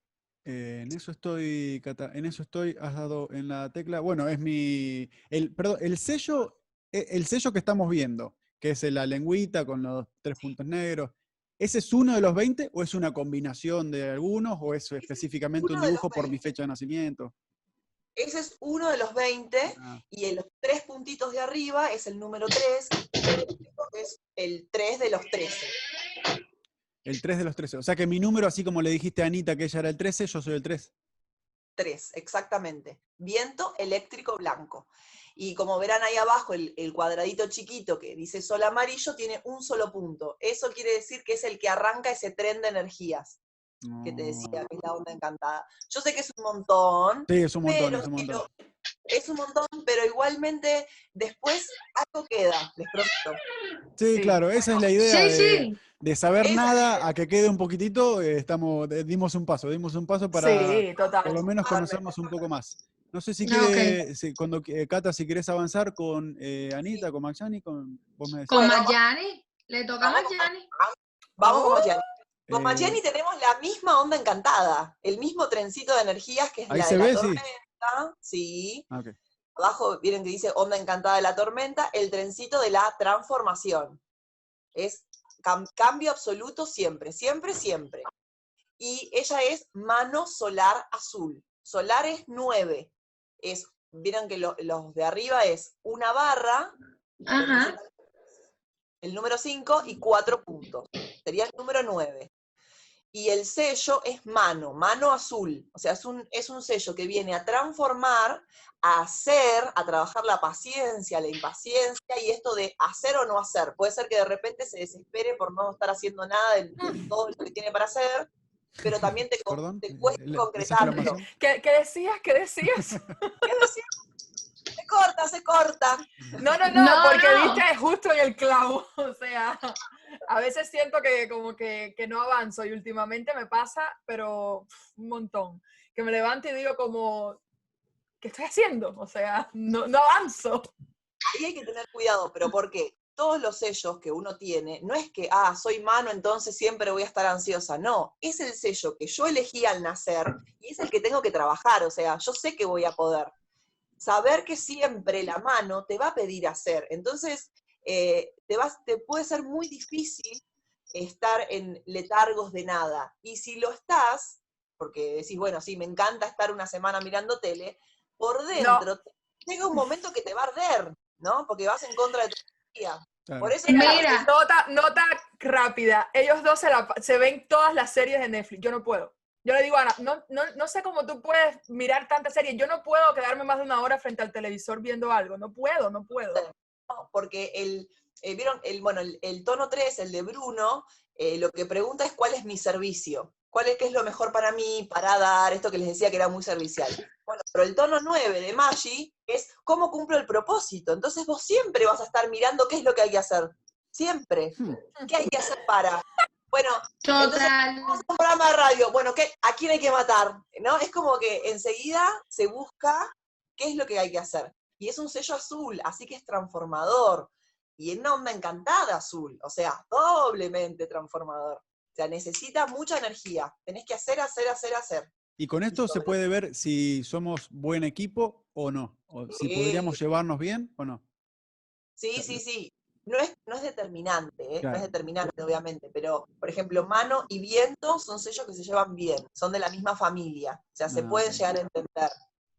Eh, en eso estoy, Cata, en eso estoy, has dado en la tecla. Bueno, es mi, el, perdón, el sello, e, el sello que estamos viendo, que es la lengüita con los tres puntos negros, ¿ese es uno de los 20 o es una combinación de algunos o es específicamente un dibujo por mi fecha de nacimiento? Ese es uno de los 20 ah. y en los tres puntitos de arriba es el número 3, es el 3 de los 13. El 3 de los 13. O sea que mi número, así como le dijiste a Anita que ella era el 13, yo soy el 3. 3, exactamente. Viento eléctrico blanco. Y como verán ahí abajo, el, cuadradito chiquito que dice sol amarillo tiene un solo punto. Eso quiere decir que es el que arranca ese tren de energías que te decía, que es la onda encantada. Yo sé que es un montón. Sí, es un montón, es un montón. es un montón, pero igualmente después algo queda, les prometo. Sí, claro, esa es la idea. Sí, de... sí de saber nada a que quede un poquitito, eh, estamos, eh, dimos un paso, dimos un paso para por lo menos conocernos un poco más. No sé si quiere, cuando eh, Cata, si quieres avanzar con Anita, con Magyani, con vos me Con Magyani, le toca a Magyani. Vamos con Magyani. Con Magyani tenemos la misma onda encantada, el mismo trencito de energías que es la de la tormenta. Sí. Ah, Abajo miren que dice onda encantada de la tormenta, el trencito de la transformación. Es cambio absoluto siempre, siempre, siempre. Y ella es mano solar azul. Solar es 9. Es, vieron que los de arriba es una barra, el número 5 y cuatro puntos. Sería el número 9 y el sello es mano, mano azul. O sea, es un, es un sello que viene a transformar, a hacer, a trabajar la paciencia, la impaciencia y esto de hacer o no hacer. Puede ser que de repente se desespere por no estar haciendo nada de, todo lo que tiene para hacer, pero también te, te cuesta concretarlo. ¿Qué, ¿Qué, decías? ¿Qué decías? ¿Qué decías? Se corta, se corta. No, no, no, porque viste justo en el clavo. O sea, a veces siento que como que, no avanzo y últimamente me pasa, pero un montón. Que me levanto y digo como, ¿qué estoy haciendo? O sea, no, no avanzo. Ahí hay que tener cuidado, pero porque todos los sellos que uno tiene, no es que, ah, soy mano, entonces siempre voy a estar ansiosa. No, es el sello que yo elegí al nacer y es el que tengo que trabajar. O sea, yo sé que voy a poder saber que siempre la mano te va a pedir hacer. Entonces, eh, te, vas, te puede ser muy difícil estar en letargos de nada. Y si lo estás, porque decís, bueno, sí, me encanta estar una semana mirando tele, por dentro llega un momento que te va a arder, ¿no? Porque vas en contra de tu energía. Por eso nota, nota rápida. Ellos dos se, se ven todas las series de Netflix. Yo no puedo. Yo le digo, Ana, no, no, no sé cómo tú puedes mirar tantas series. Yo no puedo quedarme más de una hora frente al televisor viendo algo. No puedo, no puedo. porque el, eh, vieron, el, bueno, el, tono 3, el de Bruno, eh, lo que pregunta es cuál es mi servicio. ¿Cuál es, qué es lo mejor para mí, para dar? Esto que les decía que era muy servicial. Bueno, pero el tono 9 de Maggi es cómo cumplo el propósito. Entonces vos siempre vas a estar mirando qué es lo que hay que hacer. Siempre. Hmm. ¿Qué hay que hacer para? Bueno, Total. Entonces, un programa de radio. Bueno, ¿qué, ¿a quién hay que matar? ¿No? Es como que enseguida se busca qué es lo que hay que hacer. Y es un sello azul, así que es transformador. Y en una onda encantada azul, o sea, doblemente transformador. O sea, necesita mucha energía. Tenés que hacer, hacer, hacer, hacer. Y con esto se puede ver si somos buen equipo o no, o si podríamos llevarnos bien o no. Sí, sí, sí. No es, no es determinante, ¿eh? no es determinante, obviamente, pero, por ejemplo, mano y viento son sellos que se llevan bien, son de la misma familia, o sea, se ah, pueden llegar a entender,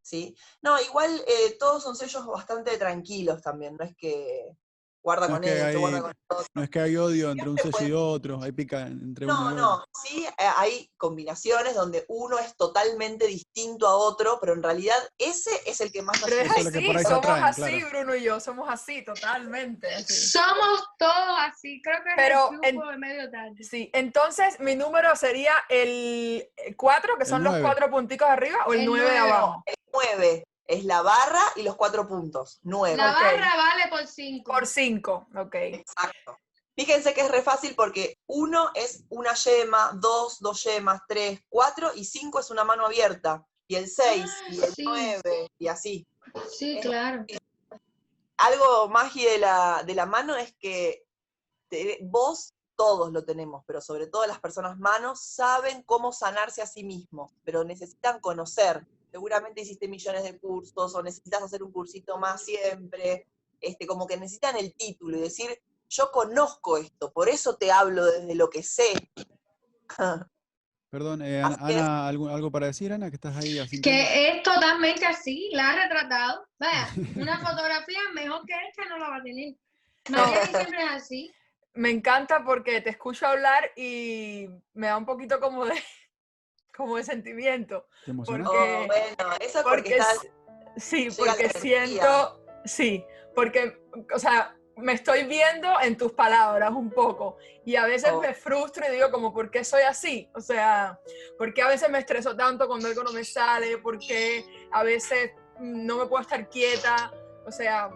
¿sí? No, igual eh, todos son sellos bastante tranquilos también, no es que, guarda con esto, guarda con otro. No es que hay odio entre un sello y otro, hay pica entre no, uno otro. No, sí, eh, hay combinaciones donde uno es totalmente distinto a otro, pero en realidad ese es el que más nos Pero es así, somos así, Bruno y yo, somos así, totalmente. Somos todos así, creo que pero es el grupo de medio tarde. Sí, entonces mi número sería el 4, que son los cuatro punticos arriba, o el 9 de abajo. El 9 es la barra y los cuatro puntos. Nueve. La barra vale por cinco. Por cinco, ok. Exacto. Fíjense que es re fácil porque uno es una yema, dos, dos yemas, tres, cuatro y cinco es una mano abierta. Y el seis, ah, y el nueve, y así. Sí, claro. Algo más de la, de la mano es que vos todos lo tenemos, pero sobre todo las personas manos saben cómo sanarse a sí mismos, pero necesitan conocer seguramente hiciste millones de cursos o necesitas hacer un cursito más siempre, este, como que necesitan el título y decir, yo conozco esto, por eso te hablo desde lo que sé. Perdón, eh, Ana, ¿algo, para decir, Ana, que estás ahí así? Que es totalmente así, la ha retratado. Vaya, una fotografía mejor que esta no la va a tener. María siempre es así. Me encanta porque te escucho hablar y me da un poquito como de, como de sentimiento. Porque, oh, bueno, eso es porque, sí, porque siento, sí, porque, o sea, me estoy viendo en tus palabras un poco y a veces oh. me frustro y digo como, ¿por qué soy así? O sea, ¿por qué a veces me estreso tanto cuando algo no me sale? ¿Por qué a veces no me puedo estar quieta? O sea,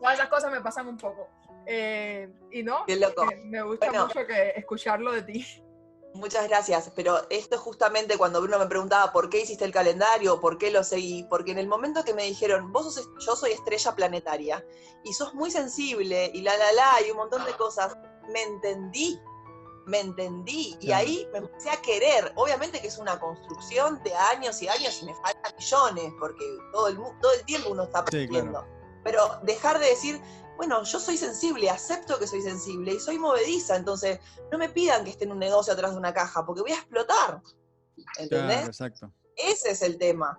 todas esas cosas me pasan un poco. Eh, y no, eh, me gusta mucho que escucharlo de ti. Muchas gracias, pero esto justamente cuando Bruno me preguntaba por qué hiciste el calendario, por qué lo seguí, porque en el momento que me dijeron, vos sos, yo soy estrella planetaria y sos muy sensible y la la la y un montón de cosas, me entendí, me entendí y ahí me empecé a querer. Obviamente que es una construcción de años y años y me faltan millones porque todo el, todo el tiempo uno está aprendiendo. Pero dejar de decir, bueno, yo soy sensible, acepto que soy sensible y soy movediza, entonces no me pidan que esté en un negocio atrás de una caja, porque voy a explotar. ¿Entendés? exacto. Ese es el tema.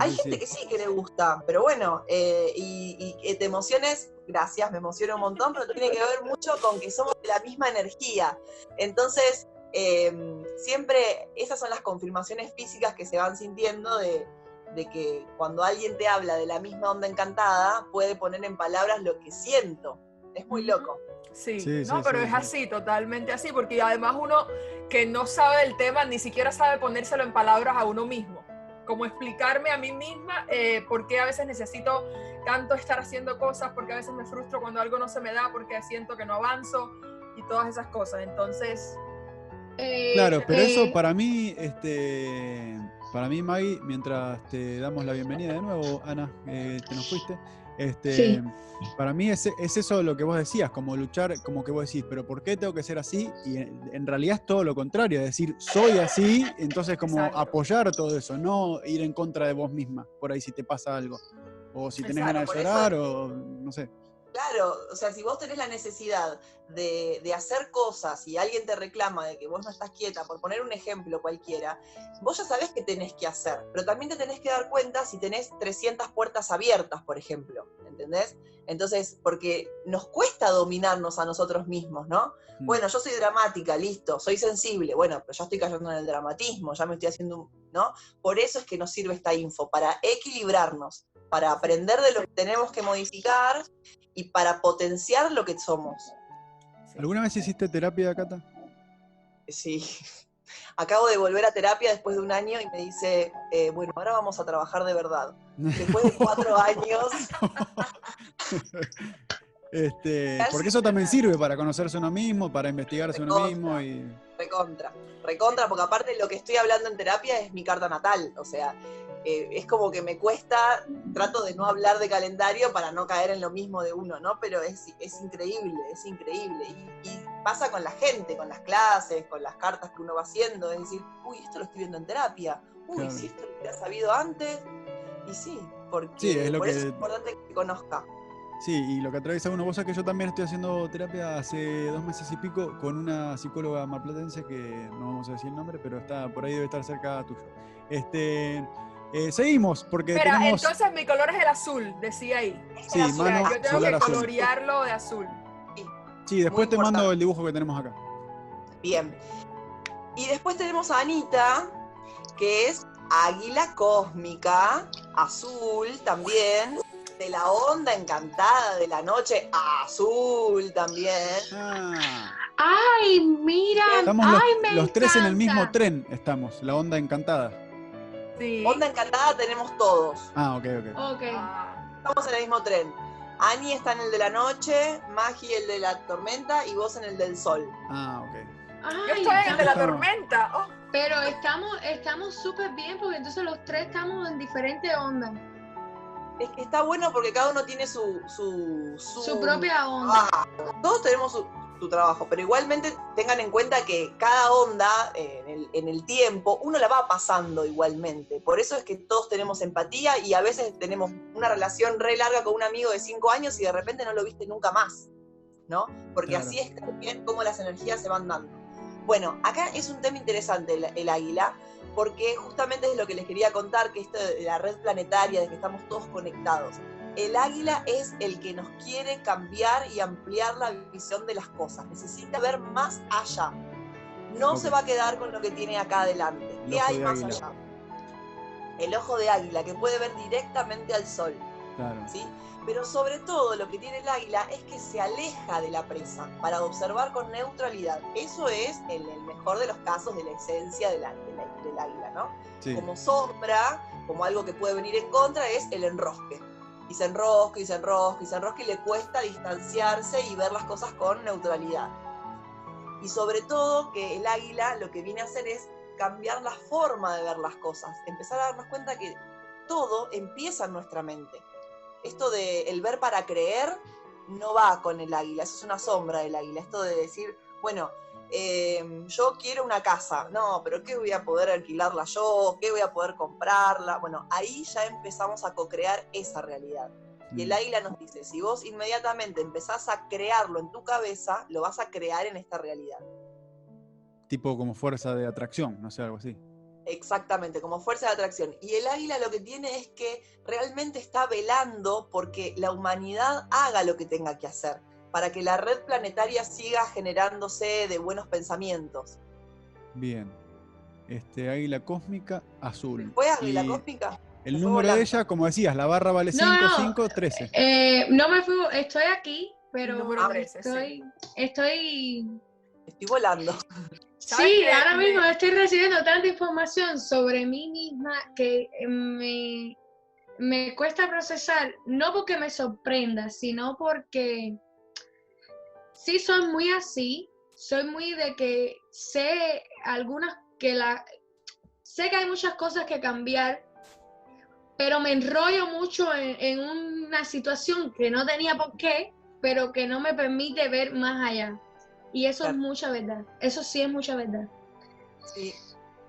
Hay gente que sí que le gusta, pero bueno, eh, y, y, te emociones, gracias, me emociona un montón, pero tiene que ver mucho con que somos de la misma energía. Entonces, em, siempre esas son las confirmaciones físicas que se van sintiendo de, de que cuando alguien te habla de la misma onda encantada, puede poner en palabras lo que siento. Es muy loco. Sí, no, pero es así, totalmente así, porque además uno que no sabe el tema ni siquiera sabe ponérselo en palabras a uno mismo. Como explicarme a mí misma eh, por qué a veces necesito tanto estar haciendo cosas, porque a veces me frustro cuando algo no se me da, porque siento que no avanzo y todas esas cosas. Entonces... Eh, claro, pero eso eh, para mí, este, para mí, Maggie, mientras te damos la bienvenida de nuevo, Ana, eh, te nos fuiste, este, para mí es, eso lo que vos decías, como luchar, como que vos decís, pero ¿por qué tengo que ser así? Y en, realidad es todo lo contrario, es decir, soy así, entonces como apoyar todo eso, no ir en contra de vos misma, por ahí si te pasa algo, o si tenés ganas de llorar, o no sé. Claro, o sea, si vos tenés la necesidad de, de, hacer cosas y alguien te reclama de que vos no estás quieta, por poner un ejemplo cualquiera, vos ya sabés qué tenés que hacer, pero también te tenés que dar cuenta si tenés 300 puertas abiertas, por ejemplo, ¿entendés? Entonces, porque nos cuesta dominarnos a nosotros mismos, ¿no? Mm. Bueno, yo soy dramática, listo, soy sensible, bueno, pero ya estoy cayendo en el dramatismo, ya me estoy haciendo, ¿no? Por eso es que nos sirve esta info, para equilibrarnos, para aprender de lo que tenemos que modificar y para potenciar lo que somos. ¿Alguna vez hiciste terapia, Cata? Sí. Acabo de volver a terapia después de un año y me dice, eh, bueno, ahora vamos a trabajar de verdad. Después de cuatro años. Este, porque eso también sirve para conocerse uno mismo, para investigarse uno mismo y. Recontra, recontra, porque aparte lo que estoy hablando en terapia es mi carta natal. O sea, eh, es como que me cuesta, trato de no hablar de calendario para no caer en lo mismo de uno, ¿no? Pero es, es increíble, es increíble. Y, pasa con la gente, con las clases, con las cartas que uno va haciendo, es decir, uy, esto lo estoy viendo en terapia, uy, si esto lo hubiera sabido antes. Y sí, porque es por eso es importante que conozca. Sí, y lo que atraviesa uno, vos sabés que yo también estoy haciendo terapia hace dos meses y pico con una psicóloga marplatense que no vamos a decir el nombre, pero está por ahí debe estar cerca tuyo. Este, eh, seguimos, porque Espera, entonces mi color es el azul, decía ahí. Sí, mano, yo tengo que colorearlo de azul. Sí, después te mando el dibujo que tenemos acá. Bien. Y después tenemos a Anita, que es águila cósmica, azul también, de la onda encantada de la noche, azul también. Ah. Ay, mira, estamos ay, los, los tres en el mismo tren estamos, la onda encantada. Onda encantada tenemos todos. Ah, ok, ok. okay. Estamos en el mismo tren. Ani está en el de la noche, Magi el de la tormenta y vos en el del sol. Ah, ok. Yo estoy en el de la tormenta. Oh. Pero estamos estamos súper bien porque entonces los tres estamos en diferentes ondas. Es que está bueno porque cada uno tiene su... Su, su, propia onda. Ah, todos tenemos su, tu trabajo, pero igualmente tengan en cuenta que cada onda eh, en, el, tiempo, uno la va pasando igualmente. Por eso es que todos tenemos empatía y a veces tenemos una relación re larga con un amigo de cinco años y de repente no lo viste nunca más, ¿no? Porque así es también como las energías se van dando. Bueno, acá es un tema interesante el, águila, porque justamente es lo que les quería contar, que esto de la red planetaria, de que estamos todos conectados el águila es el que nos quiere cambiar y ampliar la visión de las cosas. Necesita ver más allá. No se va a quedar con lo que tiene acá adelante. ¿Qué hay más allá? El ojo de águila, que puede ver directamente al sol. ¿sí? Pero sobre todo lo que tiene el águila es que se aleja de la presa para observar con neutralidad. Eso es el, mejor de los casos de la esencia del, águila, ¿no? Como sombra, como algo que puede venir en contra, es el enrosque y se enrosca y se enrosca y se enrosca y le cuesta distanciarse y ver las cosas con neutralidad. Y sobre todo que el águila lo que viene a hacer es cambiar la forma de ver las cosas, empezar a darnos cuenta que todo empieza en nuestra mente. Esto de el ver para creer no va con el águila, eso es una sombra del águila. Esto de decir, bueno, eh, yo quiero una casa, no, pero ¿qué voy a poder alquilarla yo? ¿Qué voy a poder comprarla? Bueno, ahí ya empezamos a co-crear esa realidad. Y el mm. águila nos dice, si vos inmediatamente empezás a crearlo en tu cabeza, lo vas a crear en esta realidad. Tipo como fuerza de atracción, no sé, algo así. Exactamente, como fuerza de atracción. Y el águila lo que tiene es que realmente está velando porque la humanidad haga lo que tenga que hacer para que la red planetaria siga generándose de buenos pensamientos. Bien. Este, águila cósmica azul. ¿Fue águila cósmica? El número de ella, como decías, la barra vale 5, 5, 13. no me fui, estoy aquí, pero estoy, estoy... Estoy volando. Sí, ahora mismo estoy recibiendo tanta información sobre mí misma que me, me cuesta procesar, no porque me sorprenda, sino porque sí soy muy así, soy muy de que sé algunas que la sé que hay muchas cosas que cambiar, pero me enrollo mucho en, una situación que no tenía por qué, pero que no me permite ver más allá. Y eso es mucha verdad. Eso sí es mucha verdad. Sí.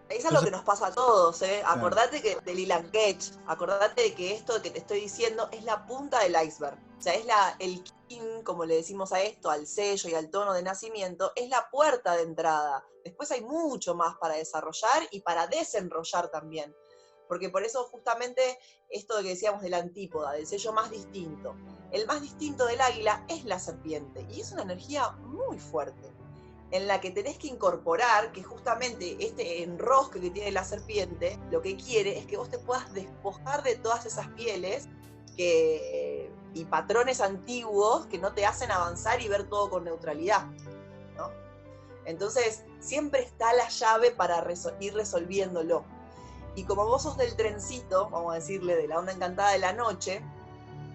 Es lo que nos pasa a todos, ¿eh? Acordate que de Lilan Ketch, acordate de que esto que te estoy diciendo es la punta del iceberg. O sea, es la, el kin, como le decimos a esto, al sello y al tono de nacimiento, es la puerta de entrada. Después hay mucho más para desarrollar y para desenrollar también. Porque por eso justamente esto que decíamos de la antípoda, del sello más distinto. El más distinto del águila es la serpiente y es una energía muy fuerte en la que tenés que incorporar que justamente este enrosque que tiene la serpiente, lo que quiere es que vos te puedas despojar de todas esas pieles que, y patrones antiguos que no te hacen avanzar y ver todo con neutralidad. Entonces, siempre está la llave para ir resolviéndolo. Y como vos sos del trencito, vamos a decirle, de la onda encantada de la noche,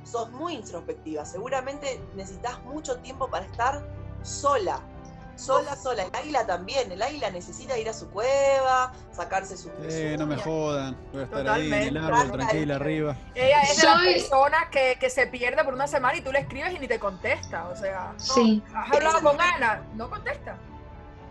sos muy introspectiva. Seguramente necesitas mucho tiempo para estar sola, sola, sola. El águila también. El águila necesita ir a su cueva, sacarse su. Eh, no me jodan. Voy a estar ahí en el árbol, tranquila, arriba. Ella es de las personas que, que, se pierde por una semana y tú le escribes y ni te contesta. O sea, sí. has hablado con Ana, no contesta.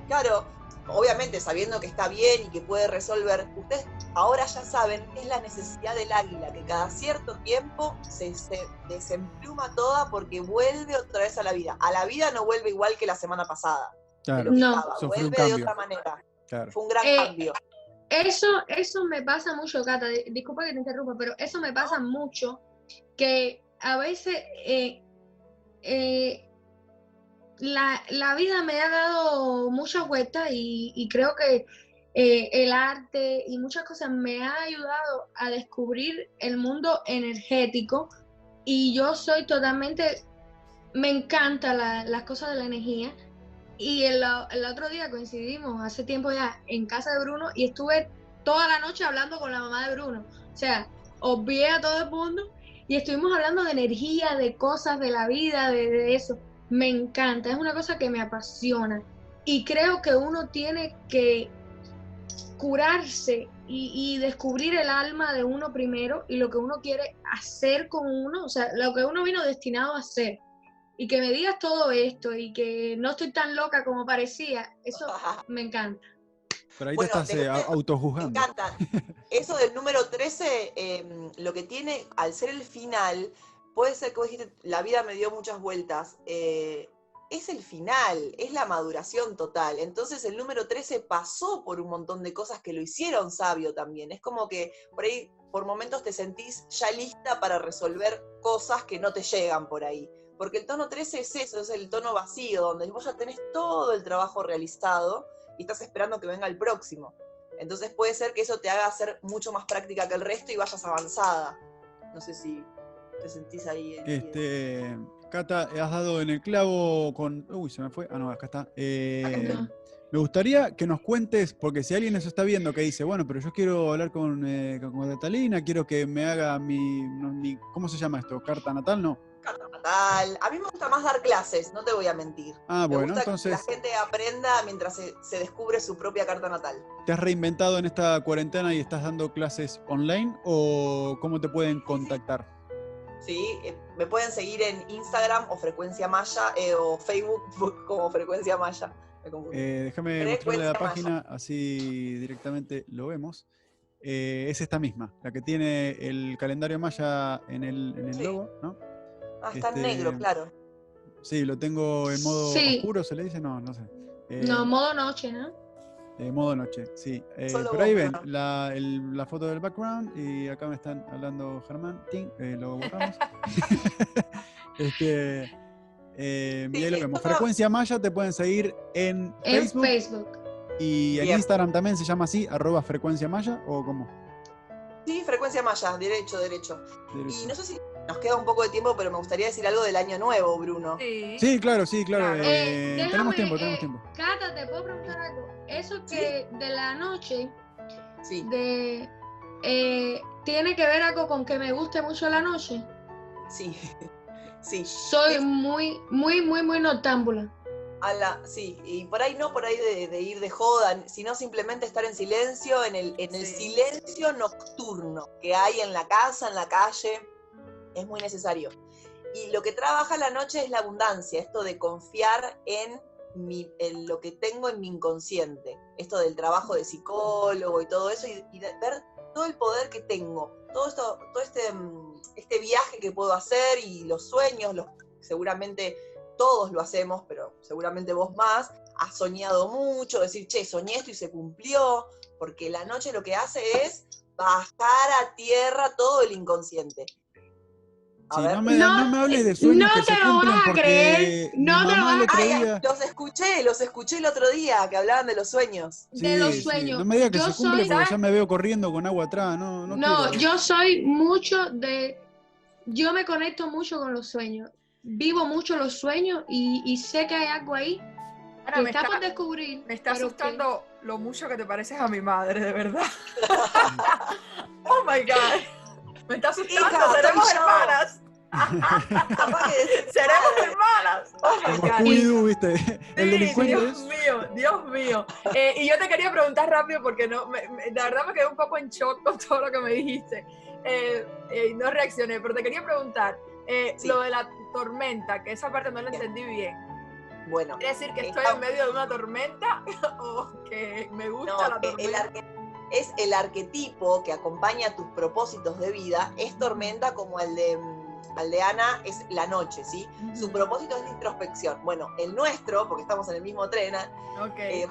Claro, obviamente sabiendo que está bien y que puede resolver, ustedes ahora ya saben, es la necesidad del águila, que cada cierto tiempo se, se, desempluma toda porque vuelve otra vez a la vida. A la vida no vuelve igual que la semana pasada. Claro, no. vuelve de otra manera. Fue un gran eh, cambio. Eso, eso me pasa mucho, Cata, disculpa que te interrumpa, pero eso me pasa mucho, que a veces eh, eh, la, vida me ha dado muchas vueltas y, creo que eh, el arte y muchas cosas me ha ayudado a descubrir el mundo energético. Y yo soy totalmente, me encanta las cosas de la energía. Y el, el, otro día coincidimos hace tiempo ya en casa de Bruno y estuve toda la noche hablando con la mamá de Bruno, o sea, obvié a todo el mundo y estuvimos hablando de energía, de cosas, de la vida, de eso me encanta, es una cosa que me apasiona y creo que uno tiene que curarse y, descubrir el alma de uno primero y lo que uno quiere hacer con uno, o sea, lo que uno vino destinado a hacer. Y que me digas todo esto y que no estoy tan loca como parecía, eso me encanta. Pero ahí te estás eh, autojuzgando. Me encanta. Eso del número 13, em, lo que tiene, al ser el final, puede ser que vos dijiste, la vida me dio muchas vueltas. Eh, es el final, es la maduración total. Entonces el número 13 pasó por un montón de cosas que lo hicieron sabio también. Es como que por ahí, por momentos te sentís ya lista para resolver cosas que no te llegan por ahí. Porque el tono 13 es eso, es el tono vacío, donde vos ya tenés todo el trabajo realizado y estás esperando que venga el próximo. Entonces puede ser que eso te haga ser mucho más práctica que el resto y vayas avanzada. No sé si te sentís ahí. Este, Cata, has dado en el clavo con. Uy, se me fue. Ah, no, acá está. Eh, me gustaría que nos cuentes, porque si alguien eso está viendo que dice, bueno, pero yo quiero hablar con, eh, Catalina, quiero que me haga mi, ¿Cómo se llama esto? ¿Carta natal? No. Carta natal. A mí me gusta más dar clases, no te voy a mentir. Ah, bueno, entonces. Que la gente aprenda mientras se, se, descubre su propia carta natal. ¿Te has reinventado en esta cuarentena y estás dando clases online o cómo te pueden contactar? ¿Sí? Eh, me pueden seguir en Instagram o Frecuencia Maya eh, o Facebook como Frecuencia Maya. Eh, déjame mostrarle la página, así directamente lo vemos. es esta misma, la que tiene el calendario Maya en el, en el logo, ¿no? Ah, está en negro, este, claro. Sí, lo tengo en modo oscuro, ¿se le dice? No, no sé. no, modo noche, ¿no? Eh, modo noche, sí. Eh, por ahí ven la, la, foto del background y acá me están hablando Germán. Eh, lo borramos. este, eh, y ahí lo vemos. Frecuencia Maya te pueden seguir en, Facebook. Y en Instagram también se llama así, arroba frecuencia maya o cómo? Sí, frecuencia maya, derecho, derecho, Y no sé si nos queda un poco de tiempo, pero me gustaría decir algo del año nuevo, Bruno. Sí, claro, sí, claro. tenemos tiempo, tenemos tiempo. Cata, ¿te puedo preguntar algo? eso que de la noche, de, eh, ¿tiene que ver algo con que me guste mucho la noche? Sí, sí. Soy muy, muy, muy, muy noctámbula. A la, sí, y por ahí no por ahí de, ir de joda, sino simplemente estar en silencio, en el, en el silencio nocturno que hay en la casa, en la calle, es muy necesario. Y lo que trabaja la noche es la abundancia, esto de confiar en lo que tengo en mi inconsciente. Esto del trabajo de psicólogo y todo eso, y, ver todo el poder que tengo, todo, esto, todo este, mm, este viaje que puedo hacer y los sueños, los, seguramente todos lo hacemos, pero seguramente vos más, has soñado mucho, decir, che, soñé esto y se cumplió, porque la noche lo que hace es bajar a tierra todo el inconsciente. No, me, no, me, hables de sueños no que te se lo vas a creer, no te lo vas a creer. Los escuché, los escuché el otro día que hablaban de los sueños. de los sueños. No me digas que se cumple porque ya me veo corriendo con agua atrás. No, no, no yo soy mucho de. Yo me conecto mucho con los sueños. Vivo mucho los sueños y, y sé que hay algo ahí me está, por descubrir. Me está asustando lo mucho que te pareces a mi madre, de verdad. oh my God. Me está asustando, seremos hermanas. Seremos hermanas. Oh my God. ¿viste? El delincuente. Dios mío, Dios mío. Eh, y yo te quería preguntar rápido porque no, me, la verdad me quedé un poco en shock con todo lo que me dijiste. Eh, eh, no reaccioné, pero te quería preguntar lo de la tormenta, que esa parte no la entendí bien. Bueno. ¿Quiere decir que estoy en medio de una tormenta o que me gusta la tormenta? Es el arquetipo que acompaña tus propósitos de vida, es tormenta como el de, mm, el de Ana, es la noche, ¿sí? Su propósito es la introspección. Bueno, el nuestro, porque estamos en el mismo tren, okay. Eh,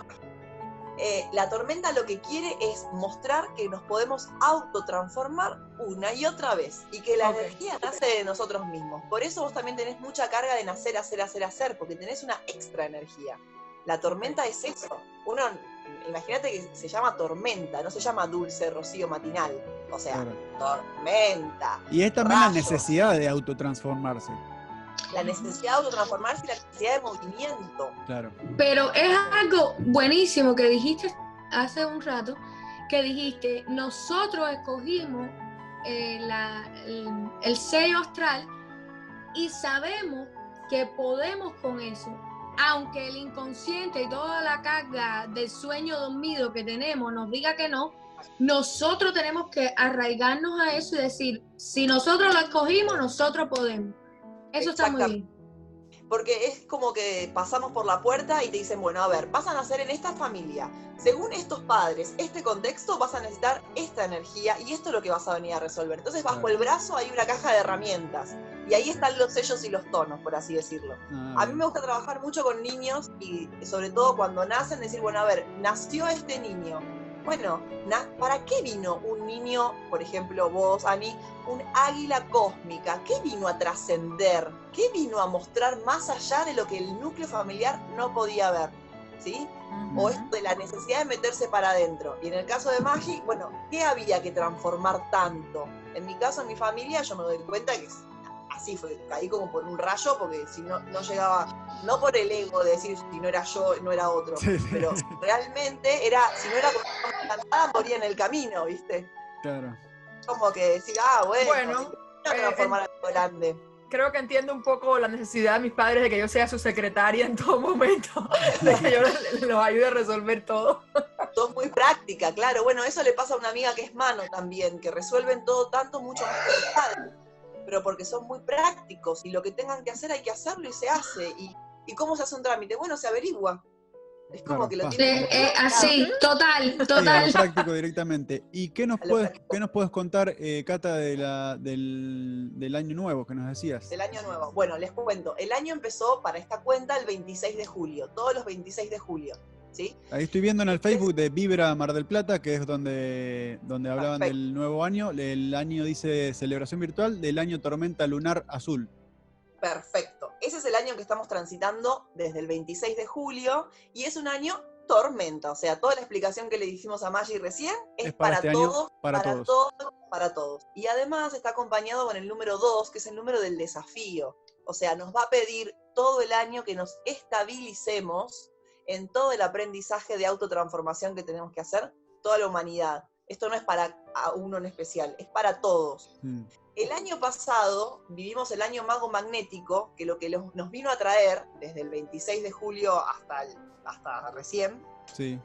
eh, la tormenta lo que quiere es mostrar que nos podemos autotransformar una y otra vez y que la energía nace de nosotros mismos. Por eso vos también tenés mucha carga de nacer, hacer, hacer, hacer, porque tenés una extra energía. La tormenta es eso. Uno, imagínate que se llama tormenta, no se llama dulce rocío matinal. O sea, tormenta. Y es también la necesidad de autotransformarse la necesidad de autotransformarse y la necesidad de movimiento. Claro. Pero es algo buenísimo que dijiste hace un rato, que dijiste, nosotros escogimos eh, el, sello astral y sabemos que podemos con eso. Aunque el inconsciente y toda la carga del sueño dormido que tenemos nos diga que no, nosotros tenemos que arraigarnos a eso y decir, si nosotros lo escogimos, nosotros podemos. Eso está muy bien. Porque es como que pasamos por la puerta y te dicen, bueno, a ver, vas a nacer en esta familia. Según estos padres, este contexto, vas a necesitar esta energía y esto es lo que vas a venir a resolver. Entonces, bajo el brazo hay una caja de herramientas. Y ahí están los sellos y los tonos, por así decirlo. Ah, a mí me gusta trabajar mucho con niños y sobre todo cuando nacen, decir, bueno, a ver, nació este niño bueno, ¿para qué vino un niño, por ejemplo vos, Ani, un águila cósmica? ¿Qué vino a trascender? ¿Qué vino a mostrar más allá de lo que el núcleo familiar no podía ver? ¿Sí? O esto de la necesidad de meterse para adentro. Y en el caso de Magi, bueno, ¿qué había que transformar tanto? En mi caso, en mi familia, yo me doy cuenta que así fue, caí como por un rayo, porque si no, no llegaba, no por el ego de decir si no era yo, no era otro, pero realmente era, si no era cantada, moría en el camino, ¿viste? Claro. Como que decir, ah, bueno, bueno transformar eh, grande. Creo que entiendo un poco la necesidad de mis padres de que yo sea su secretaria en todo momento, de que yo los ayude a resolver todo. Todo muy práctica, claro. Bueno, eso le pasa a una amiga que es mano también, que resuelven todo tanto mucho más que los padres pero porque son muy prácticos y lo que tengan que hacer hay que hacerlo y se hace. ¿Y, y cómo se hace un trámite? Bueno, se averigua. Es como que lo tiene. Eh, así, total, total. práctico directamente. ¿Y qué nos, puedes, qué nos puedes contar, eh, Cata, de la, del, del, año nuevo que nos decías? Del año nuevo. Bueno, les cuento. El año empezó para esta cuenta el 26 de julio, todos los 26 de julio. Ahí estoy viendo en el Facebook de Vibra Mar del Plata, que es donde, donde hablaban del nuevo año. El año dice celebración virtual del año Tormenta Lunar Azul. Perfecto. Ese es el año que estamos transitando desde el 26 de julio y es un año tormenta. O sea, toda la explicación que le dijimos a Maggi recién es, para, este todos, para, todos. para todos. Y además está acompañado con el número 2, que es el número del desafío. O sea, nos va a pedir todo el año que nos estabilicemos en todo el aprendizaje de autotransformación que tenemos que hacer, toda la humanidad. Esto no es para uno en especial, es para todos. Mm. El año pasado vivimos el año mago magnético, que lo que nos vino a traer desde el 26 de julio hasta, hasta recién, sí.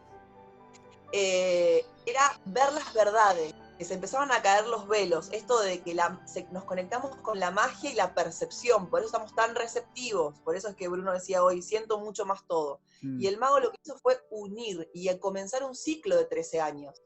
Eh, era ver las verdades, se empezaron a caer los velos, esto de que nos conectamos con la magia y la percepción, por eso estamos tan receptivos, por eso es que Bruno decía hoy, siento mucho más todo. Mm. Y el mago lo que hizo fue unir y comenzar un ciclo de 13 años.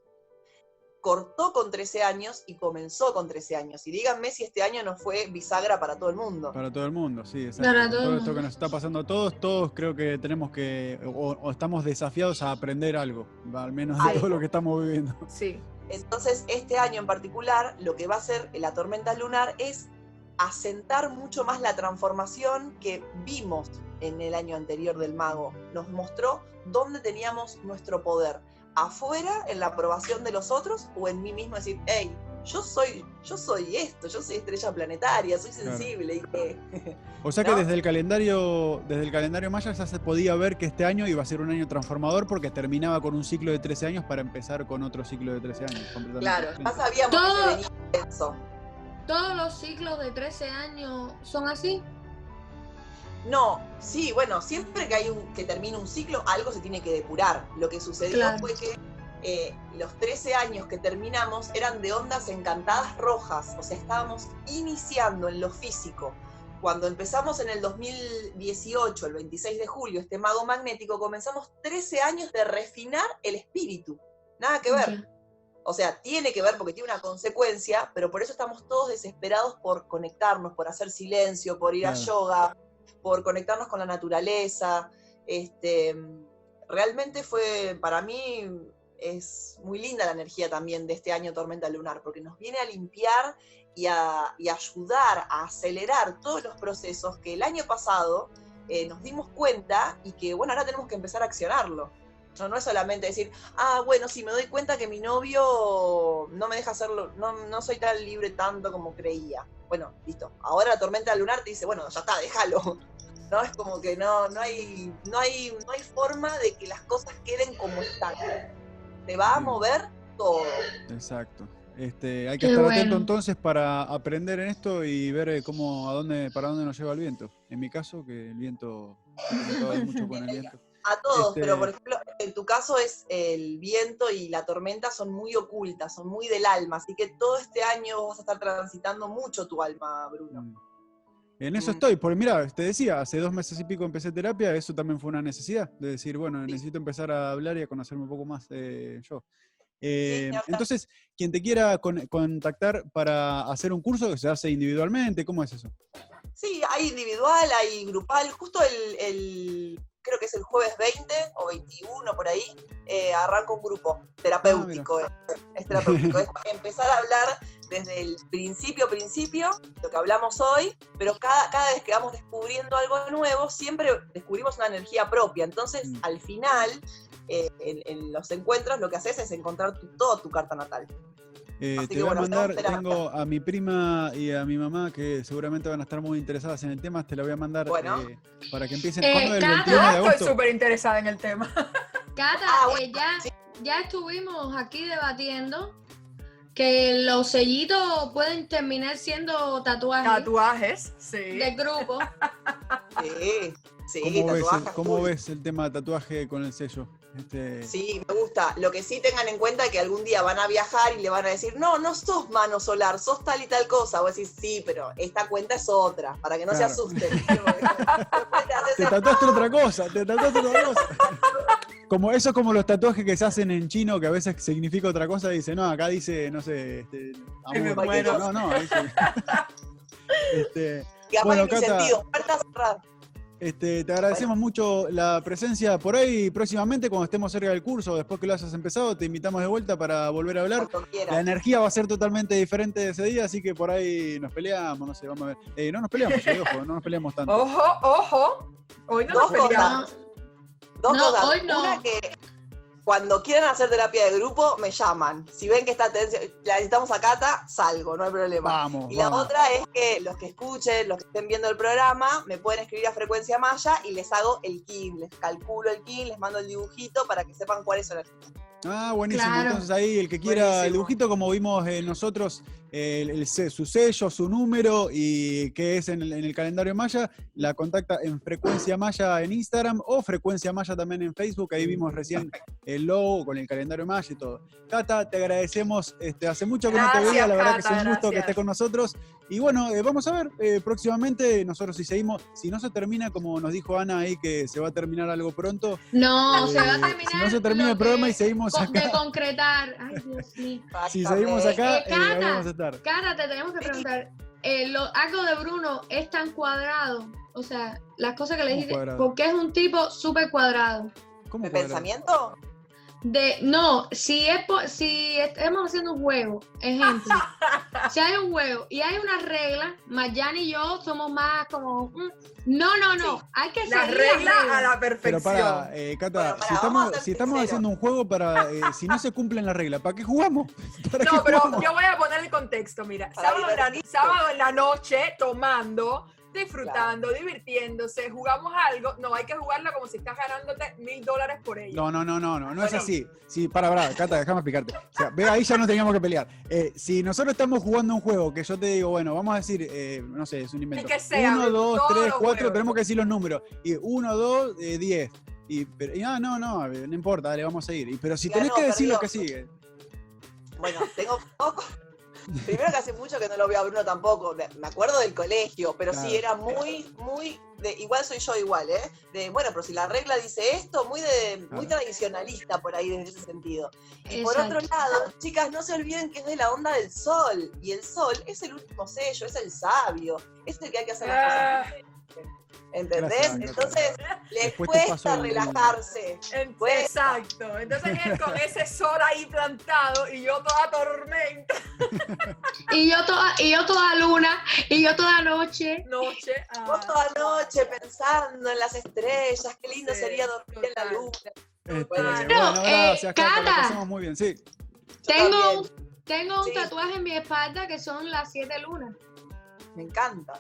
Cortó con 13 años y comenzó con 13 años. Y díganme si este año no fue bisagra para todo el mundo. Para todo el mundo, sí, exacto. todo esto que nos está pasando a todos, todos creo que tenemos que, o, estamos desafiados a aprender algo, al menos de todo lo que estamos viviendo. Sí. Entonces, este año en particular, lo que va a hacer la tormenta lunar es asentar mucho más la transformación que vimos en el año anterior del mago. Nos mostró dónde teníamos nuestro poder. Afuera, en la aprobación de los otros, o en mí mismo decir, hey, yo soy, yo soy esto, yo soy estrella planetaria, soy sensible. o sea que desde el calendario, desde el calendario maya ya se podía ver que este año iba a ser un año transformador porque terminaba con un ciclo de 13 años para empezar con otro ciclo de 13 años. Claro, ya sabíamos que venía eso. ¿Todos los ciclos de 13 años son así? No, sí, bueno, siempre que hay un, que termina un ciclo, algo se tiene que depurar. Lo que sucedió fue que eh, los 13 años que terminamos eran de ondas encantadas rojas, o sea, estábamos iniciando en lo físico. Cuando empezamos en el 2018, el 26 de julio, este mago magnético, comenzamos 13 años de refinar el espíritu. Nada que ver. O sea, tiene que ver porque tiene una consecuencia, pero por eso estamos todos desesperados por conectarnos, por hacer silencio, por ir a yoga, por conectarnos con la naturaleza. Este, realmente fue para mí es muy linda la energía también de este año Tormenta Lunar, porque nos viene a limpiar y a, ayudar a acelerar todos los procesos que el año pasado eh, nos dimos cuenta y que, bueno, ahora tenemos que empezar a accionarlo. No, no es solamente decir, ah, bueno, si me doy cuenta que mi novio no me deja hacerlo, no, no soy tan libre tanto como creía. Bueno, listo. Ahora la tormenta lunar te dice, bueno, ya está, déjalo. ¿No? Es como que no, no, hay, no, hay, no hay forma de que las cosas queden como están te va a mover todo. Exacto. Este, hay que estar atento entonces para aprender en esto y ver eh, cómo, a dónde, para dónde nos lleva el viento. En mi caso, que el viento, mucho con el viento. A todos, pero por ejemplo, en tu caso es el viento y la tormenta son muy ocultas, son muy del alma, así que todo este año vas a estar transitando mucho tu alma, Bruno. Mm. En eso mm. estoy, porque mira, te decía, hace dos meses y pico empecé terapia, eso también fue una necesidad, de decir, bueno, necesito empezar a hablar y a conocerme un poco más eh, yo. Eh, entonces, quien te quiera contactar para hacer un curso, ¿se hace individualmente? ¿Cómo es eso? Sí, hay individual, hay grupal. Justo el, creo que es el jueves 20 o 21 por ahí, eh, arranca un grupo terapéutico. Ah, es, terapéutico. es empezar a hablar desde el principio, principio, lo que hablamos hoy, pero cada, cada vez que vamos descubriendo algo nuevo, siempre descubrimos una energía propia. Entonces, mm. al final, eh, en, los encuentros, lo que haces es encontrar toda tu carta natal. Eh, te voy a mandar, tengo a mi prima y a mi mamá que seguramente van a estar muy interesadas en el tema, te la voy a mandar eh, para que empiecen. Eh, el 21 de agosto? Estoy súper interesada en el tema. Cata, ah, ya, ya estuvimos aquí debatiendo que los sellitos pueden terminar siendo tatuajes. Tatuajes, sí. De grupo. Sí, sí, ¿Cómo, ves el, ¿Cómo ves el tema de tatuaje con el sello? Este... Sí, me gusta. Lo que sí tengan en cuenta es que algún día van a viajar y le van a decir, no, no sos mano solar, sos tal y tal cosa. Vos decís, sí, pero esta cuenta es otra, para que no se asusten. te tatuaste otra cosa, te tatuaste otra cosa. Como eso es como los tatuajes que se hacen en chino, que a veces significa otra cosa, dice, no, acá dice, no sé, este, no, no, dice, este, bueno, Cata, sentido, este, te agradecemos mucho la presencia por ahí próximamente, cuando estemos cerca del curso, después que lo hayas empezado, te invitamos de vuelta para volver a hablar. La energía va a ser totalmente diferente ese día, así que por ahí nos peleamos, no sé, vamos a ver. Eh, no nos peleamos, eh, ojo, no nos peleamos tanto. Ojo, ojo, hoy no nos peleamos. Dos no, cosas. Hoy no. Una que cuando quieran hacer terapia de grupo, me llaman. Si ven que está tensión, la necesitamos a Cata, salgo, no hay problema. Vamos, y la otra es que los que escuchen, los que estén viendo el programa, me pueden escribir a frecuencia maya y les hago el kin, les calculo el kin, les mando el dibujito para que sepan cuáles son las Ah, buenísimo. Entonces ahí el que quiera el dibujito, como vimos eh, nosotros, el, su sello, su número y que es en el, calendario Maya, la contacta en Frecuencia Maya en Instagram o Frecuencia Maya también en Facebook. Ahí vimos recién el logo con el calendario Maya y todo. Cata, te agradecemos. Este, hace mucho que no te veía, la verdad que es un gusto que estés con nosotros. Y bueno, eh, vamos a ver eh, próximamente nosotros si seguimos, si no se termina, como nos dijo Ana ahí que se va a terminar algo pronto. No, se va a terminar. Si no se termina el programa y seguimos acá. De concretar. Ay, Dios mío. Si seguimos acá, eh, vamos a estar. Cara, te tenemos que preguntar. lo, algo de Bruno es tan cuadrado. O sea, las cosas que le dije, porque es un tipo súper cuadrado. ¿Cómo ¿De pensamiento? De no, si es si estamos haciendo un juego, ejemplo, si hay un juego y hay una regla, Mayani y yo somos más como mm, no, no, no, hay que la regla a la perfección. Pero para, eh, Cata, si estamos, si estamos haciendo un juego para eh, si no se cumplen las reglas, ¿para qué jugamos? no, pero yo voy a poner el contexto, mira, sábado sábado en la noche tomando disfrutando, divirtiéndose, jugamos algo, no hay que jugarlo como si estás ganándote mil dólares por ello. No, no, no, no, no, no es así. Sí, para, para, Cata, déjame explicarte. O sea, ve, ahí ya no teníamos que pelear. Eh, si nosotros estamos jugando un juego que yo te digo, bueno, vamos a decir, eh, no sé, es un invento. que sea, uno, dos, tres, cuatro, tenemos que decir los números. Y uno, dos, eh, diez. Y, pero, ah, no, no, no importa, dale, vamos a ir. pero si tenés que decir lo que sigue. Bueno, tengo poco, Primero que hace mucho que no lo veo a Bruno tampoco. Me acuerdo del colegio, pero sí, era muy, muy. De, igual soy yo igual, ¿eh? De, bueno, pero si la regla dice esto, muy de muy tradicionalista por ahí en ese sentido. Y por otro lado, chicas, no se olviden que es de la onda del sol. Y el sol es el último sello, es el sabio, es el que hay que hacer las cosas. ¿Entendés? Entonces les cuesta relajarse. Exacto. Entonces él con ese sol ahí plantado y yo toda tormenta. y yo toda, y yo toda luna, y yo toda noche. Noche. Ah. toda noche pensando en las estrellas, qué lindo sería dormir en la luna. Este, bueno, gracias, Cata. muy bien, sí. Tengo, tengo un tatuaje en mi espalda que son las siete lunas. Me encanta.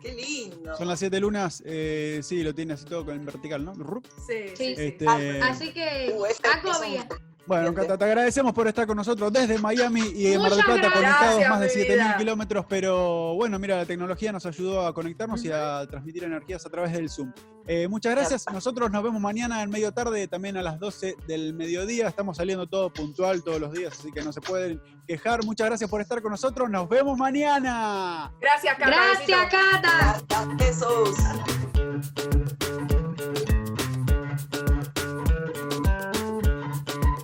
Qué lindo. Son las siete lunas, eh, sí, lo tiene así todo con el vertical, ¿no? Sí, sí. Este... Así que, uh, bueno, Cata, te agradecemos por estar con nosotros desde Miami y en Mar del Plata, conectados más de 7.000 kilómetros, pero bueno, mira, la tecnología nos ayudó a conectarnos y a transmitir energías a través del Zoom. Eh, muchas gracias, nosotros nos vemos mañana en medio tarde, también a las 12 del mediodía, estamos saliendo todo puntual todos los días, así que no se pueden quejar. Muchas gracias por estar con nosotros, nos vemos mañana. Gracias, Cata. Gracias, Cata. Besos.